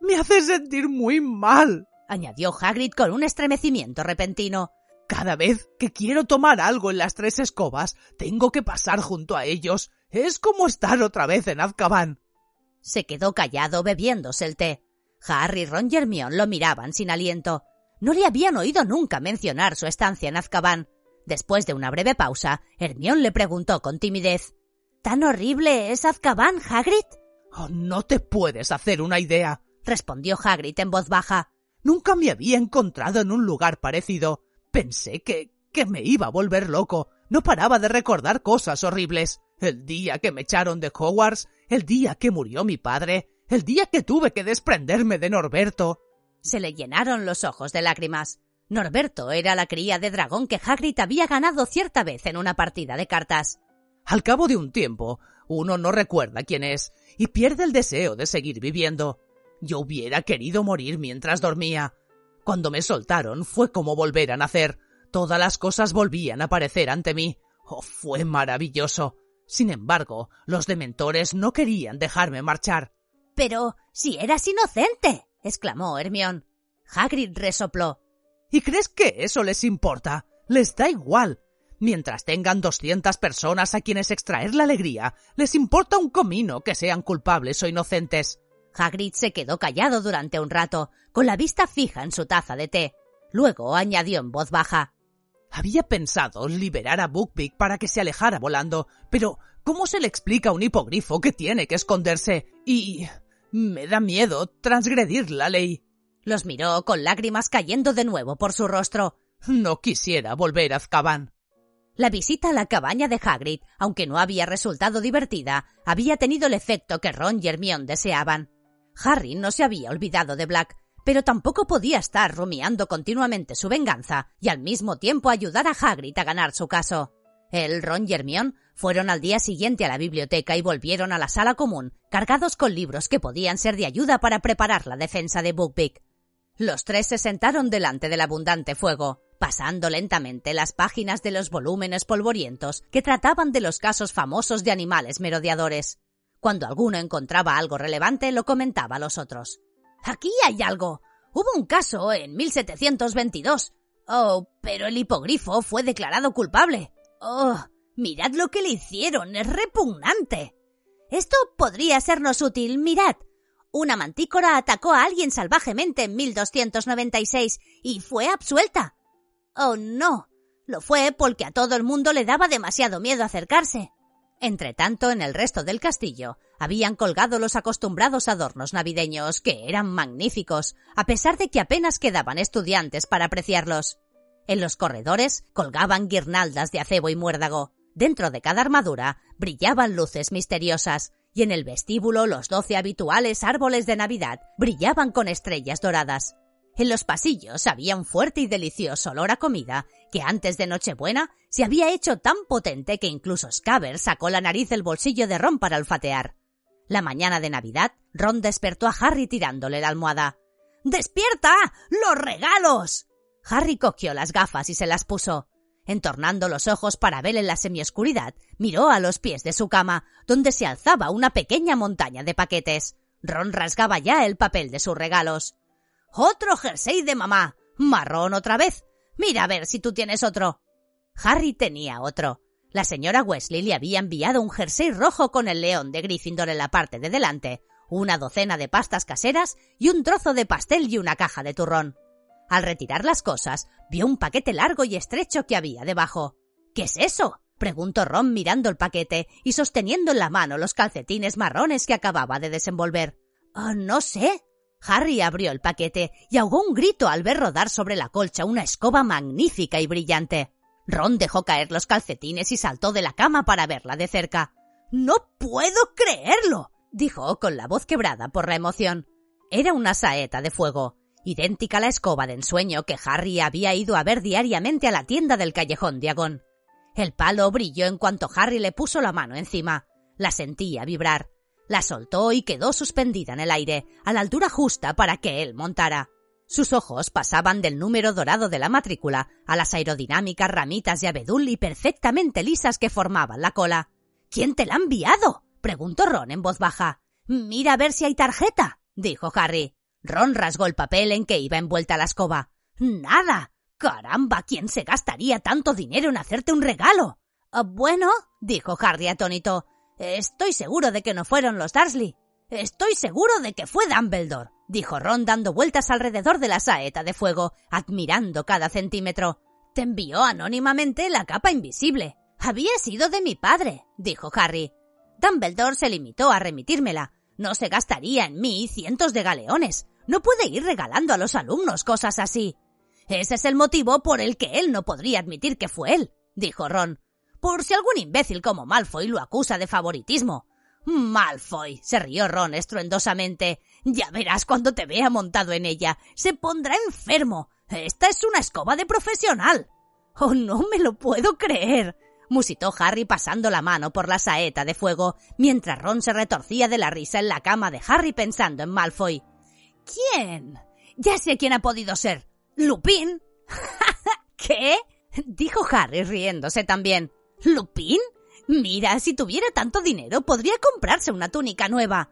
F: Me hace sentir muy mal,
B: añadió Hagrid con un estremecimiento repentino.
F: Cada vez que quiero tomar algo en las tres escobas, tengo que pasar junto a ellos. Es como estar otra vez en Azkaban.
B: Se quedó callado bebiéndose el té. Harry, Ron y Hermione lo miraban sin aliento. No le habían oído nunca mencionar su estancia en Azkaban. Después de una breve pausa, Hermione le preguntó con timidez. ¿Tan horrible es Azkaban, Hagrid?
F: Oh, no te puedes hacer una idea,
B: respondió Hagrid en voz baja.
F: Nunca me había encontrado en un lugar parecido. Pensé que... que me iba a volver loco. No paraba de recordar cosas horribles. El día que me echaron de Hogwarts, el día que murió mi padre, el día que tuve que desprenderme de Norberto.
B: Se le llenaron los ojos de lágrimas. Norberto era la cría de dragón que Hagrid había ganado cierta vez en una partida de cartas.
F: Al cabo de un tiempo, uno no recuerda quién es y pierde el deseo de seguir viviendo. Yo hubiera querido morir mientras dormía. Cuando me soltaron fue como volver a nacer. Todas las cosas volvían a aparecer ante mí. Oh, fue maravilloso. Sin embargo, los dementores no querían dejarme marchar.
B: Pero si eras inocente, exclamó Hermión. Hagrid resopló.
F: ¿Y crees que eso les importa? Les da igual. Mientras tengan doscientas personas a quienes extraer la alegría, les importa un comino que sean culpables o inocentes.
B: Hagrid se quedó callado durante un rato, con la vista fija en su taza de té. Luego añadió en voz baja.
F: Había pensado liberar a Buckbeak para que se alejara volando, pero ¿cómo se le explica a un hipogrifo que tiene que esconderse? Y... me da miedo transgredir la ley.
B: Los miró con lágrimas cayendo de nuevo por su rostro.
F: No quisiera volver a Azkaban.
B: La visita a la cabaña de Hagrid, aunque no había resultado divertida, había tenido el efecto que Ron y Hermione deseaban. Harry no se había olvidado de Black, pero tampoco podía estar rumiando continuamente su venganza y al mismo tiempo ayudar a Hagrid a ganar su caso. El Ron y Hermione fueron al día siguiente a la biblioteca y volvieron a la sala común, cargados con libros que podían ser de ayuda para preparar la defensa de Buckbeak. Los tres se sentaron delante del abundante fuego, pasando lentamente las páginas de los volúmenes polvorientos que trataban de los casos famosos de animales merodeadores. Cuando alguno encontraba algo relevante, lo comentaba a los otros. Aquí hay algo. Hubo un caso en 1722. Oh, pero el hipogrifo fue declarado culpable. Oh, mirad lo que le hicieron. Es repugnante. Esto podría sernos útil. Mirad. Una mantícora atacó a alguien salvajemente en 1296 y fue absuelta. Oh, no. Lo fue porque a todo el mundo le daba demasiado miedo acercarse. Entretanto, en el resto del castillo habían colgado los acostumbrados adornos navideños, que eran magníficos, a pesar de que apenas quedaban estudiantes para apreciarlos. En los corredores colgaban guirnaldas de acebo y muérdago. Dentro de cada armadura brillaban luces misteriosas, y en el vestíbulo los doce habituales árboles de Navidad brillaban con estrellas doradas. En los pasillos había un fuerte y delicioso olor a comida que antes de Nochebuena se había hecho tan potente que incluso Scaber sacó la nariz del bolsillo de Ron para olfatear. La mañana de Navidad, Ron despertó a Harry tirándole la almohada. ¡Despierta! ¡Los regalos! Harry cogió las gafas y se las puso. Entornando los ojos para ver en la semioscuridad, miró a los pies de su cama, donde se alzaba una pequeña montaña de paquetes. Ron rasgaba ya el papel de sus regalos. Otro jersey de mamá. Marrón otra vez. Mira a ver si tú tienes otro. Harry tenía otro. La señora Wesley le había enviado un jersey rojo con el león de Gryffindor en la parte de delante, una docena de pastas caseras y un trozo de pastel y una caja de turrón. Al retirar las cosas, vio un paquete largo y estrecho que había debajo. ¿Qué es eso? preguntó Ron mirando el paquete y sosteniendo en la mano los calcetines marrones que acababa de desenvolver. Oh, no sé, Harry abrió el paquete y ahogó un grito al ver rodar sobre la colcha una escoba magnífica y brillante. Ron dejó caer los calcetines y saltó de la cama para verla de cerca. No puedo creerlo, dijo con la voz quebrada por la emoción. Era una saeta de fuego, idéntica a la escoba de ensueño que Harry había ido a ver diariamente a la tienda del callejón Diagón. El palo brilló en cuanto Harry le puso la mano encima. La sentía vibrar. La soltó y quedó suspendida en el aire, a la altura justa para que él montara. Sus ojos pasaban del número dorado de la matrícula a las aerodinámicas ramitas de abedul y perfectamente lisas que formaban la cola. ¿Quién te la ha enviado? preguntó Ron en voz baja. Mira a ver si hay tarjeta, dijo Harry. Ron rasgó el papel en que iba envuelta la escoba. Nada. Caramba, ¿quién se gastaría tanto dinero en hacerte un regalo? Ah, bueno, dijo Harry atónito. Estoy seguro de que no fueron los Dursley. Estoy seguro de que fue Dumbledore, dijo Ron dando vueltas alrededor de la saeta de fuego, admirando cada centímetro. Te envió anónimamente la capa invisible. Había sido de mi padre, dijo Harry. Dumbledore se limitó a remitírmela. No se gastaría en mí cientos de galeones. No puede ir regalando a los alumnos cosas así. Ese es el motivo por el que él no podría admitir que fue él, dijo Ron. Por si algún imbécil como Malfoy lo acusa de favoritismo. Malfoy, se rió Ron estruendosamente. Ya verás cuando te vea montado en ella. Se pondrá enfermo. Esta es una escoba de profesional. Oh, no me lo puedo creer musitó Harry pasando la mano por la saeta de fuego, mientras Ron se retorcía de la risa en la cama de Harry pensando en Malfoy. ¿Quién? Ya sé quién ha podido ser. ¿Lupin? ¿Qué? dijo Harry riéndose también. ¿Lupin? Mira, si tuviera tanto dinero podría comprarse una túnica nueva.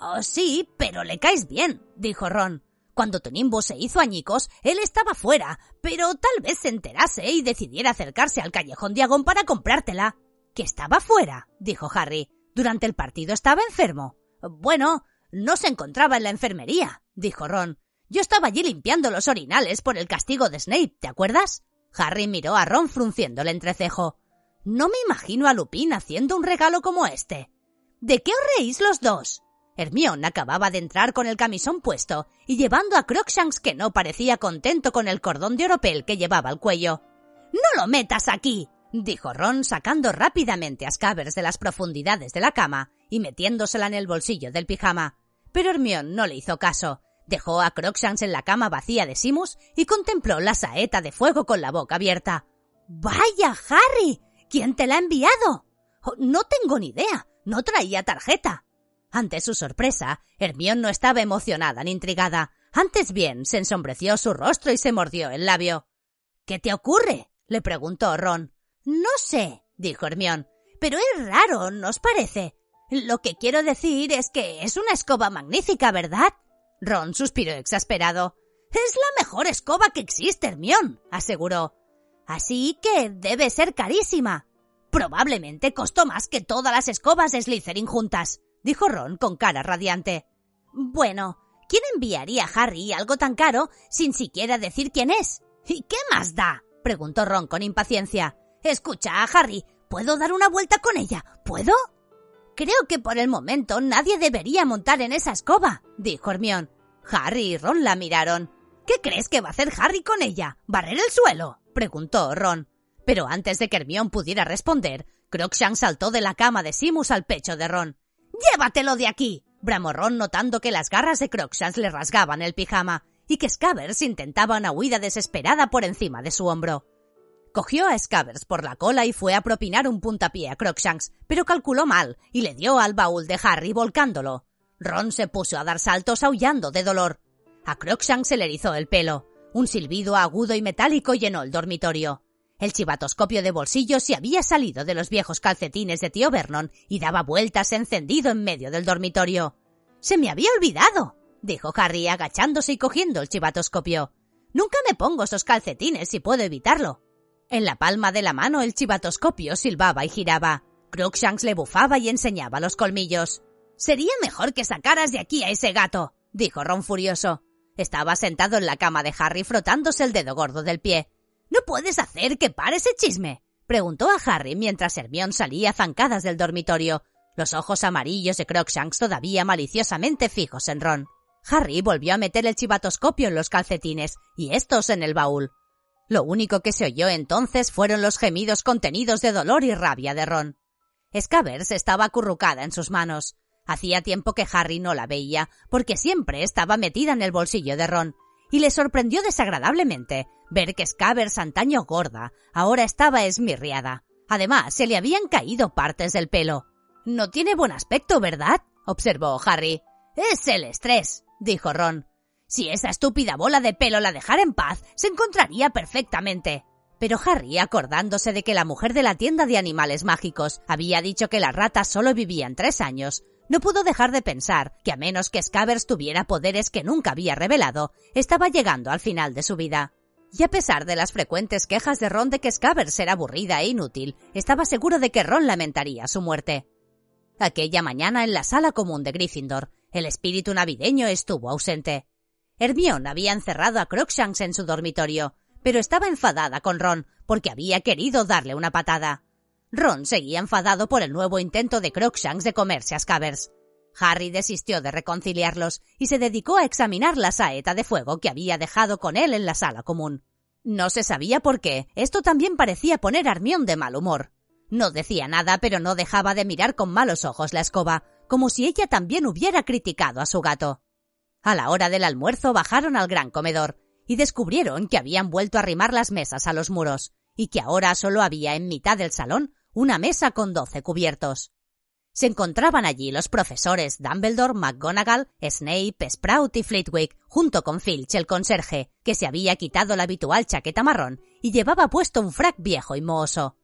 B: Oh, sí, pero le caes bien, dijo Ron. Cuando tu nimbo se hizo añicos, él estaba fuera, pero tal vez se enterase y decidiera acercarse al callejón Diagón para comprártela. Que estaba fuera, dijo Harry. Durante el partido estaba enfermo. Bueno, no se encontraba en la enfermería, dijo Ron. Yo estaba allí limpiando los orinales por el castigo de Snape, ¿te acuerdas? Harry miró a Ron frunciendo el entrecejo. No me imagino a Lupin haciendo un regalo como este. ¿De qué os reís los dos? Hermión acababa de entrar con el camisón puesto y llevando a Crookshanks que no parecía contento con el cordón de oropel que llevaba al cuello. ¡No lo metas aquí! dijo Ron sacando rápidamente a Scabbers de las profundidades de la cama y metiéndosela en el bolsillo del pijama. Pero Hermión no le hizo caso. Dejó a Crookshanks en la cama vacía de Simus y contempló la saeta de fuego con la boca abierta. ¡Vaya, Harry! ¿Quién te la ha enviado? Oh, no tengo ni idea. No traía tarjeta. Ante su sorpresa, Hermión no estaba emocionada ni intrigada. Antes bien, se ensombreció su rostro y se mordió el labio. ¿Qué te ocurre? le preguntó Ron. No sé, dijo Hermión, pero es raro, ¿no os parece? Lo que quiero decir es que es una escoba magnífica, ¿verdad? Ron suspiró exasperado. Es la mejor escoba que existe, Hermión, aseguró. Así que debe ser carísima. Probablemente costó más que todas las escobas de Slytherin juntas dijo Ron con cara radiante. Bueno, ¿quién enviaría a Harry algo tan caro sin siquiera decir quién es? ¿Y qué más da? preguntó Ron con impaciencia. Escucha, Harry, ¿puedo dar una vuelta con ella? ¿Puedo? Creo que por el momento nadie debería montar en esa escoba, dijo Hermión. Harry y Ron la miraron. ¿Qué crees que va a hacer Harry con ella? ¿Barrer el suelo? Preguntó Ron. Pero antes de que Hermión pudiera responder, Crookshanks saltó de la cama de Simus al pecho de Ron. ¡Llévatelo de aquí! bramó Ron notando que las garras de Crookshanks le rasgaban el pijama y que Scabbers intentaba una huida desesperada por encima de su hombro. Cogió a Scabbers por la cola y fue a propinar un puntapié a Crookshanks, pero calculó mal y le dio al baúl de Harry volcándolo. Ron se puso a dar saltos aullando de dolor. A Crookshanks se le erizó el pelo. Un silbido agudo y metálico llenó el dormitorio. El chivatoscopio de bolsillo se había salido de los viejos calcetines de tío Vernon y daba vueltas encendido en medio del dormitorio. Se me había olvidado, dijo Harry agachándose y cogiendo el chivatoscopio. Nunca me pongo esos calcetines si puedo evitarlo. En la palma de la mano el chivatoscopio silbaba y giraba. Crookshanks le bufaba y enseñaba los colmillos. Sería mejor que sacaras de aquí a ese gato, dijo Ron furioso. Estaba sentado en la cama de Harry frotándose el dedo gordo del pie. ¿No puedes hacer que pare ese chisme? preguntó a Harry mientras Hermión salía zancadas del dormitorio, los ojos amarillos de Crookshanks todavía maliciosamente fijos en Ron. Harry volvió a meter el chivatoscopio en los calcetines y estos en el baúl. Lo único que se oyó entonces fueron los gemidos contenidos de dolor y rabia de Ron. Scavers estaba acurrucada en sus manos. Hacía tiempo que Harry no la veía, porque siempre estaba metida en el bolsillo de Ron, y le sorprendió desagradablemente ver que Scavers, antaño gorda, ahora estaba esmirriada. Además, se le habían caído partes del pelo. No tiene buen aspecto, ¿verdad? observó Harry. Es el estrés, dijo Ron. Si esa estúpida bola de pelo la dejara en paz, se encontraría perfectamente. Pero Harry, acordándose de que la mujer de la tienda de animales mágicos había dicho que las ratas solo vivían tres años, no pudo dejar de pensar que a menos que Scavers tuviera poderes que nunca había revelado, estaba llegando al final de su vida. Y a pesar de las frecuentes quejas de Ron de que Scavers era aburrida e inútil, estaba seguro de que Ron lamentaría su muerte. Aquella mañana en la sala común de Gryffindor, el espíritu navideño estuvo ausente. Hermione había encerrado a Crookshanks en su dormitorio, pero estaba enfadada con Ron porque había querido darle una patada. Ron seguía enfadado por el nuevo intento de Crookshanks de comerse a Scavers. Harry desistió de reconciliarlos y se dedicó a examinar la saeta de fuego que había dejado con él en la sala común. No se sabía por qué, esto también parecía poner a Hermione de mal humor. No decía nada, pero no dejaba de mirar con malos ojos la escoba, como si ella también hubiera criticado a su gato. A la hora del almuerzo bajaron al gran comedor y descubrieron que habían vuelto a arrimar las mesas a los muros y que ahora solo había en mitad del salón una mesa con doce cubiertos. Se encontraban allí los profesores Dumbledore, McGonagall, Snape, Sprout y Flitwick, junto con Filch, el conserje, que se había quitado la habitual chaqueta marrón y llevaba puesto un frac viejo y mohoso.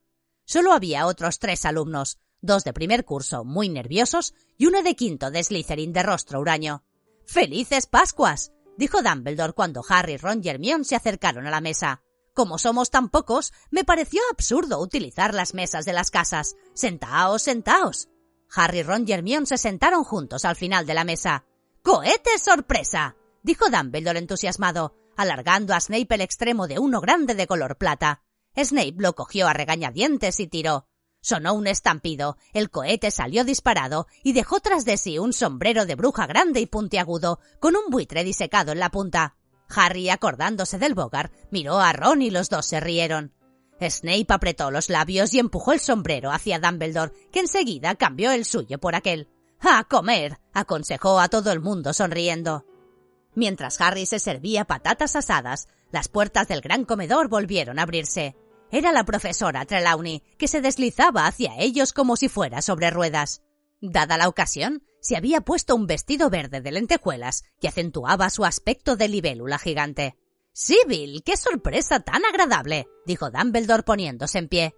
B: Solo había otros tres alumnos, dos de primer curso muy nerviosos y uno de quinto de Slytherin de rostro huraño. ¡Felices Pascuas! dijo Dumbledore cuando Harry, Ron y Hermione se acercaron a la mesa. Como somos tan pocos, me pareció absurdo utilizar las mesas de las casas. Sentaos, sentaos. Harry, Ron y Hermione se sentaron juntos al final de la mesa. ¡Cohete sorpresa! dijo Dumbledore entusiasmado, alargando a Snape el extremo de uno grande de color plata. Snape lo cogió a regañadientes y tiró. Sonó un estampido, el cohete salió disparado y dejó tras de sí un sombrero de bruja grande y puntiagudo, con un buitre disecado en la punta. Harry, acordándose del Bogart, miró a Ron y los dos se rieron. Snape apretó los labios y empujó el sombrero hacia Dumbledore, que enseguida cambió el suyo por aquel. ¡A comer! aconsejó a todo el mundo sonriendo. Mientras Harry se servía patatas asadas, las puertas del gran comedor volvieron a abrirse. Era la profesora Trelawney, que se deslizaba hacia ellos como si fuera sobre ruedas. Dada la ocasión, se había puesto un vestido verde de lentejuelas que acentuaba su aspecto de libélula gigante. Sibyl, qué sorpresa tan agradable, dijo Dumbledore poniéndose en pie.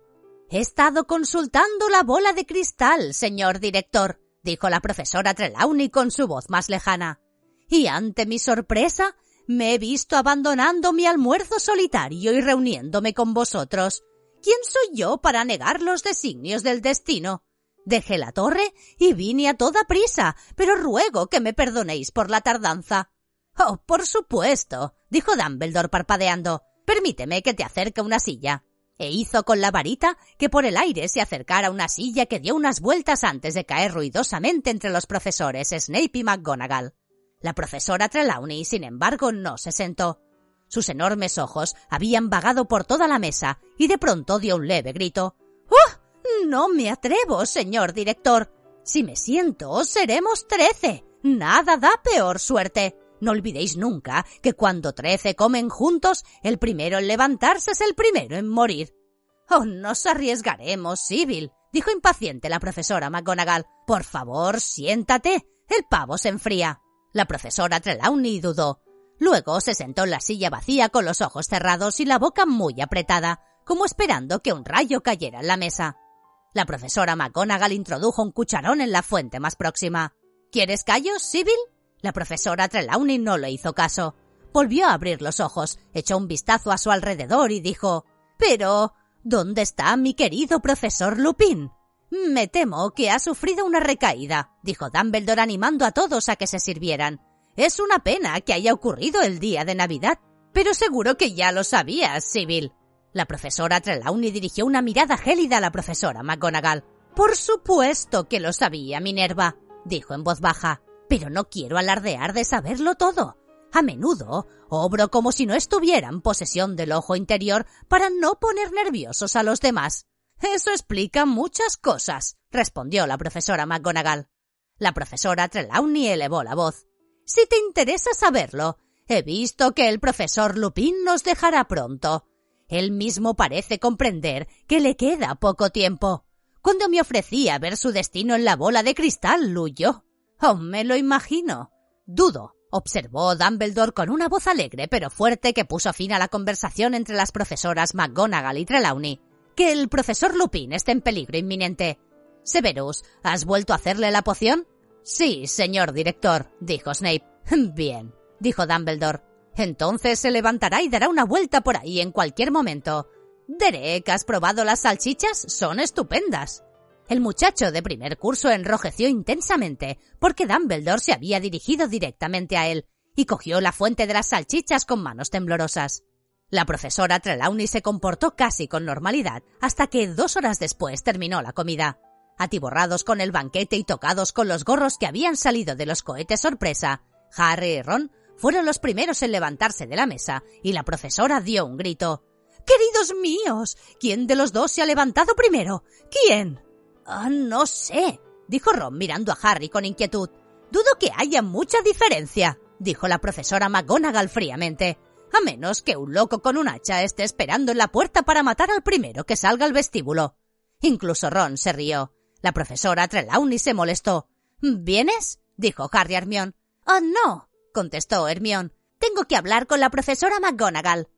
B: He estado consultando la bola de cristal, señor director, dijo la profesora Trelawney con su voz más lejana. Y ante mi sorpresa, me he visto abandonando mi almuerzo solitario y reuniéndome con vosotros. ¿Quién soy yo para negar los designios del destino? Dejé la torre y vine a toda prisa, pero ruego que me perdonéis por la tardanza. Oh, por supuesto, dijo Dumbledore parpadeando. Permíteme que te acerque una silla. E hizo con la varita que por el aire se acercara una silla que dio unas vueltas antes de caer ruidosamente entre los profesores Snape y McGonagall. La profesora Trelawney, sin embargo, no se sentó. Sus enormes ojos habían vagado por toda la mesa y de pronto dio un leve grito. No me atrevo, señor director. Si me siento, seremos trece. Nada da peor suerte. No olvidéis nunca que cuando trece comen juntos, el primero en levantarse es el primero en morir. Oh, nos arriesgaremos, Sibyl, dijo impaciente la profesora McGonagall. Por favor, siéntate. El pavo se enfría. La profesora Trelawney dudó. Luego se sentó en la silla vacía con los ojos cerrados y la boca muy apretada, como esperando que un rayo cayera en la mesa. La profesora McGonagall introdujo un cucharón en la fuente más próxima. ¿Quieres callos, Sibyl? La profesora Trelawney no le hizo caso. Volvió a abrir los ojos, echó un vistazo a su alrededor y dijo Pero. ¿Dónde está mi querido profesor Lupin? Me temo que ha sufrido una recaída, dijo Dumbledore animando a todos a que se sirvieran. Es una pena que haya ocurrido el día de Navidad, pero seguro que ya lo sabías, Sibyl. La profesora Trelawney dirigió una mirada gélida a la profesora McGonagall. Por supuesto que lo sabía, Minerva, dijo en voz baja. pero no quiero alardear de saberlo todo. A menudo obro como si no estuviera en posesión del ojo interior para no poner nerviosos a los demás. Eso explica muchas cosas, respondió la profesora McGonagall. La profesora Trelawney elevó la voz. Si te interesa saberlo, he visto que el profesor Lupin nos dejará pronto. Él mismo parece comprender que le queda poco tiempo. Cuando me ofrecía ver su destino en la bola de cristal, huyó. Oh, me lo imagino. Dudo, observó Dumbledore con una voz alegre pero fuerte que puso fin a la conversación entre las profesoras McGonagall y Trelawney, que el profesor Lupin esté en peligro inminente. Severus, ¿has vuelto a hacerle la poción? Sí, señor director, dijo Snape. Bien, dijo Dumbledore. Entonces se levantará y dará una vuelta por ahí en cualquier momento. Derek, ¿has probado las salchichas? Son estupendas. El muchacho de primer curso enrojeció intensamente porque Dumbledore se había dirigido directamente a él y cogió la fuente de las salchichas con manos temblorosas. La profesora Trelawney se comportó casi con normalidad hasta que dos horas después terminó la comida. Atiborrados con el banquete y tocados con los gorros que habían salido de los cohetes sorpresa, Harry y Ron fueron los primeros en levantarse de la mesa y la profesora dio un grito. Queridos míos, ¿quién de los dos se ha levantado primero? ¿Quién? Ah, no sé, dijo Ron mirando a Harry con inquietud. Dudo que haya mucha diferencia, dijo la profesora McGonagall fríamente. A menos que un loco con un hacha esté esperando en la puerta para matar al primero que salga al vestíbulo. Incluso Ron se rió. La profesora Trelawney se molestó. ¿Vienes? dijo Harry a Hermione. Oh, no, contestó Hermione. Tengo que hablar con la profesora McGonagall.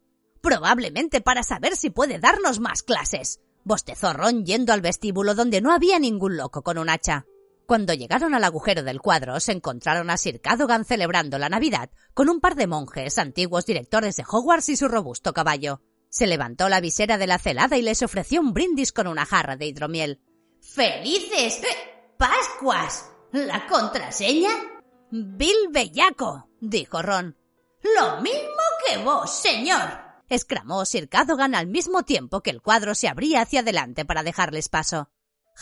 B: Probablemente para saber si puede darnos más clases bostezó Ron yendo al vestíbulo donde no había ningún loco con un hacha. Cuando llegaron al agujero del cuadro, se encontraron a Sir Cadogan celebrando la Navidad con un par de monjes, antiguos directores de Hogwarts y su robusto caballo. Se levantó la visera de la celada y les ofreció un brindis con una jarra de hidromiel. ¡Felices Pascuas! ¿La contraseña? Bill Bellaco, dijo Ron. Lo mismo que vos, señor, exclamó Sir Cadogan al mismo tiempo que el cuadro se abría hacia adelante para dejarles paso.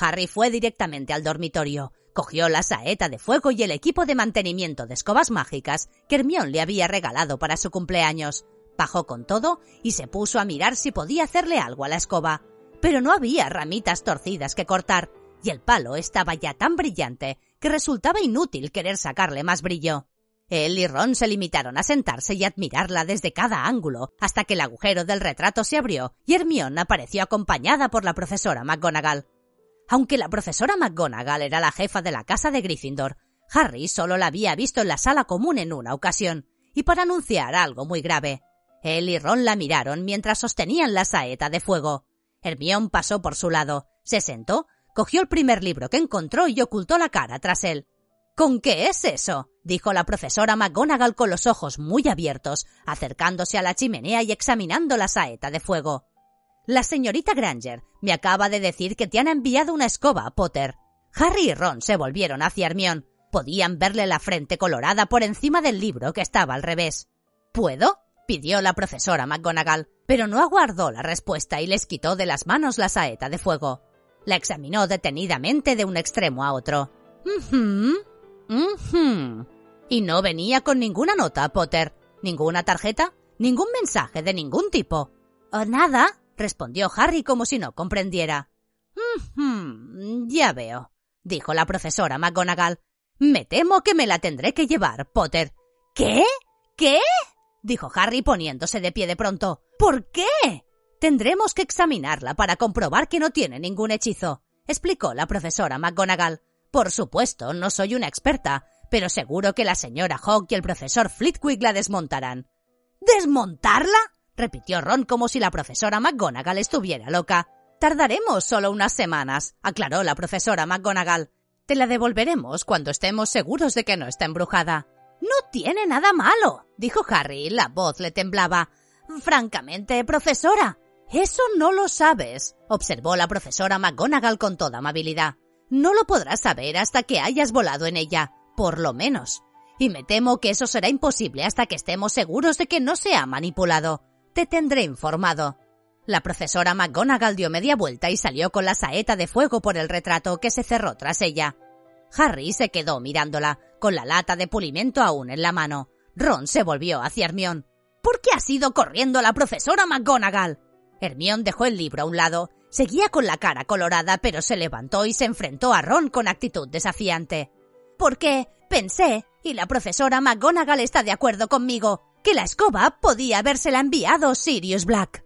B: Harry fue directamente al dormitorio, cogió la saeta de fuego y el equipo de mantenimiento de escobas mágicas que Hermione le había regalado para su cumpleaños. Bajó con todo y se puso a mirar si podía hacerle algo a la escoba. Pero no había ramitas torcidas que cortar, y el palo estaba ya tan brillante que resultaba inútil querer sacarle más brillo. Él y Ron se limitaron a sentarse y admirarla desde cada ángulo, hasta que el agujero del retrato se abrió y Hermione apareció acompañada por la profesora McGonagall. Aunque la profesora McGonagall era la jefa de la casa de Gryffindor, Harry solo la había visto en la sala común en una ocasión, y para anunciar algo muy grave. Él y Ron la miraron mientras sostenían la saeta de fuego. Hermione pasó por su lado, se sentó, cogió el primer libro que encontró y ocultó la cara tras él. ¿Con qué es eso? dijo la profesora McGonagall con los ojos muy abiertos, acercándose a la chimenea y examinando la saeta de fuego. La señorita Granger me acaba de decir que te han enviado una escoba, Potter. Harry y Ron se volvieron hacia Hermione. Podían verle la frente colorada por encima del libro que estaba al revés. ¿Puedo? pidió la profesora McGonagall, pero no aguardó la respuesta y les quitó de las manos la saeta de fuego. La examinó detenidamente de un extremo a otro. Y no venía con ninguna nota, Potter. ¿Ninguna tarjeta? ¿Ningún mensaje de ningún tipo? ¿O nada? respondió Harry como si no comprendiera. ya veo, dijo la profesora McGonagall. Me temo que me la tendré que llevar, Potter. ¿Qué? ¿Qué? dijo Harry poniéndose de pie de pronto. ¿Por qué? Tendremos que examinarla para comprobar que no tiene ningún hechizo, explicó la profesora McGonagall. Por supuesto, no soy una experta, pero seguro que la señora Hawk y el profesor Flitwick la desmontarán. ¿Desmontarla? repitió Ron como si la profesora McGonagall estuviera loca. Tardaremos solo unas semanas, aclaró la profesora McGonagall. Te la devolveremos cuando estemos seguros de que no está embrujada. No tiene nada malo, dijo Harry, la voz le temblaba. Francamente, profesora, eso no lo sabes, observó la profesora McGonagall con toda amabilidad. No lo podrás saber hasta que hayas volado en ella, por lo menos. Y me temo que eso será imposible hasta que estemos seguros de que no se ha manipulado. Te tendré informado. La profesora McGonagall dio media vuelta y salió con la saeta de fuego por el retrato que se cerró tras ella. Harry se quedó mirándola, con la lata de pulimento aún en la mano. Ron se volvió hacia Hermione. ¿Por qué has ido corriendo la profesora McGonagall? Hermione dejó el libro a un lado. Seguía con la cara colorada, pero se levantó y se enfrentó a Ron con actitud desafiante. Porque pensé, y la profesora McGonagall está de acuerdo conmigo, que la escoba podía habérsela enviado Sirius Black.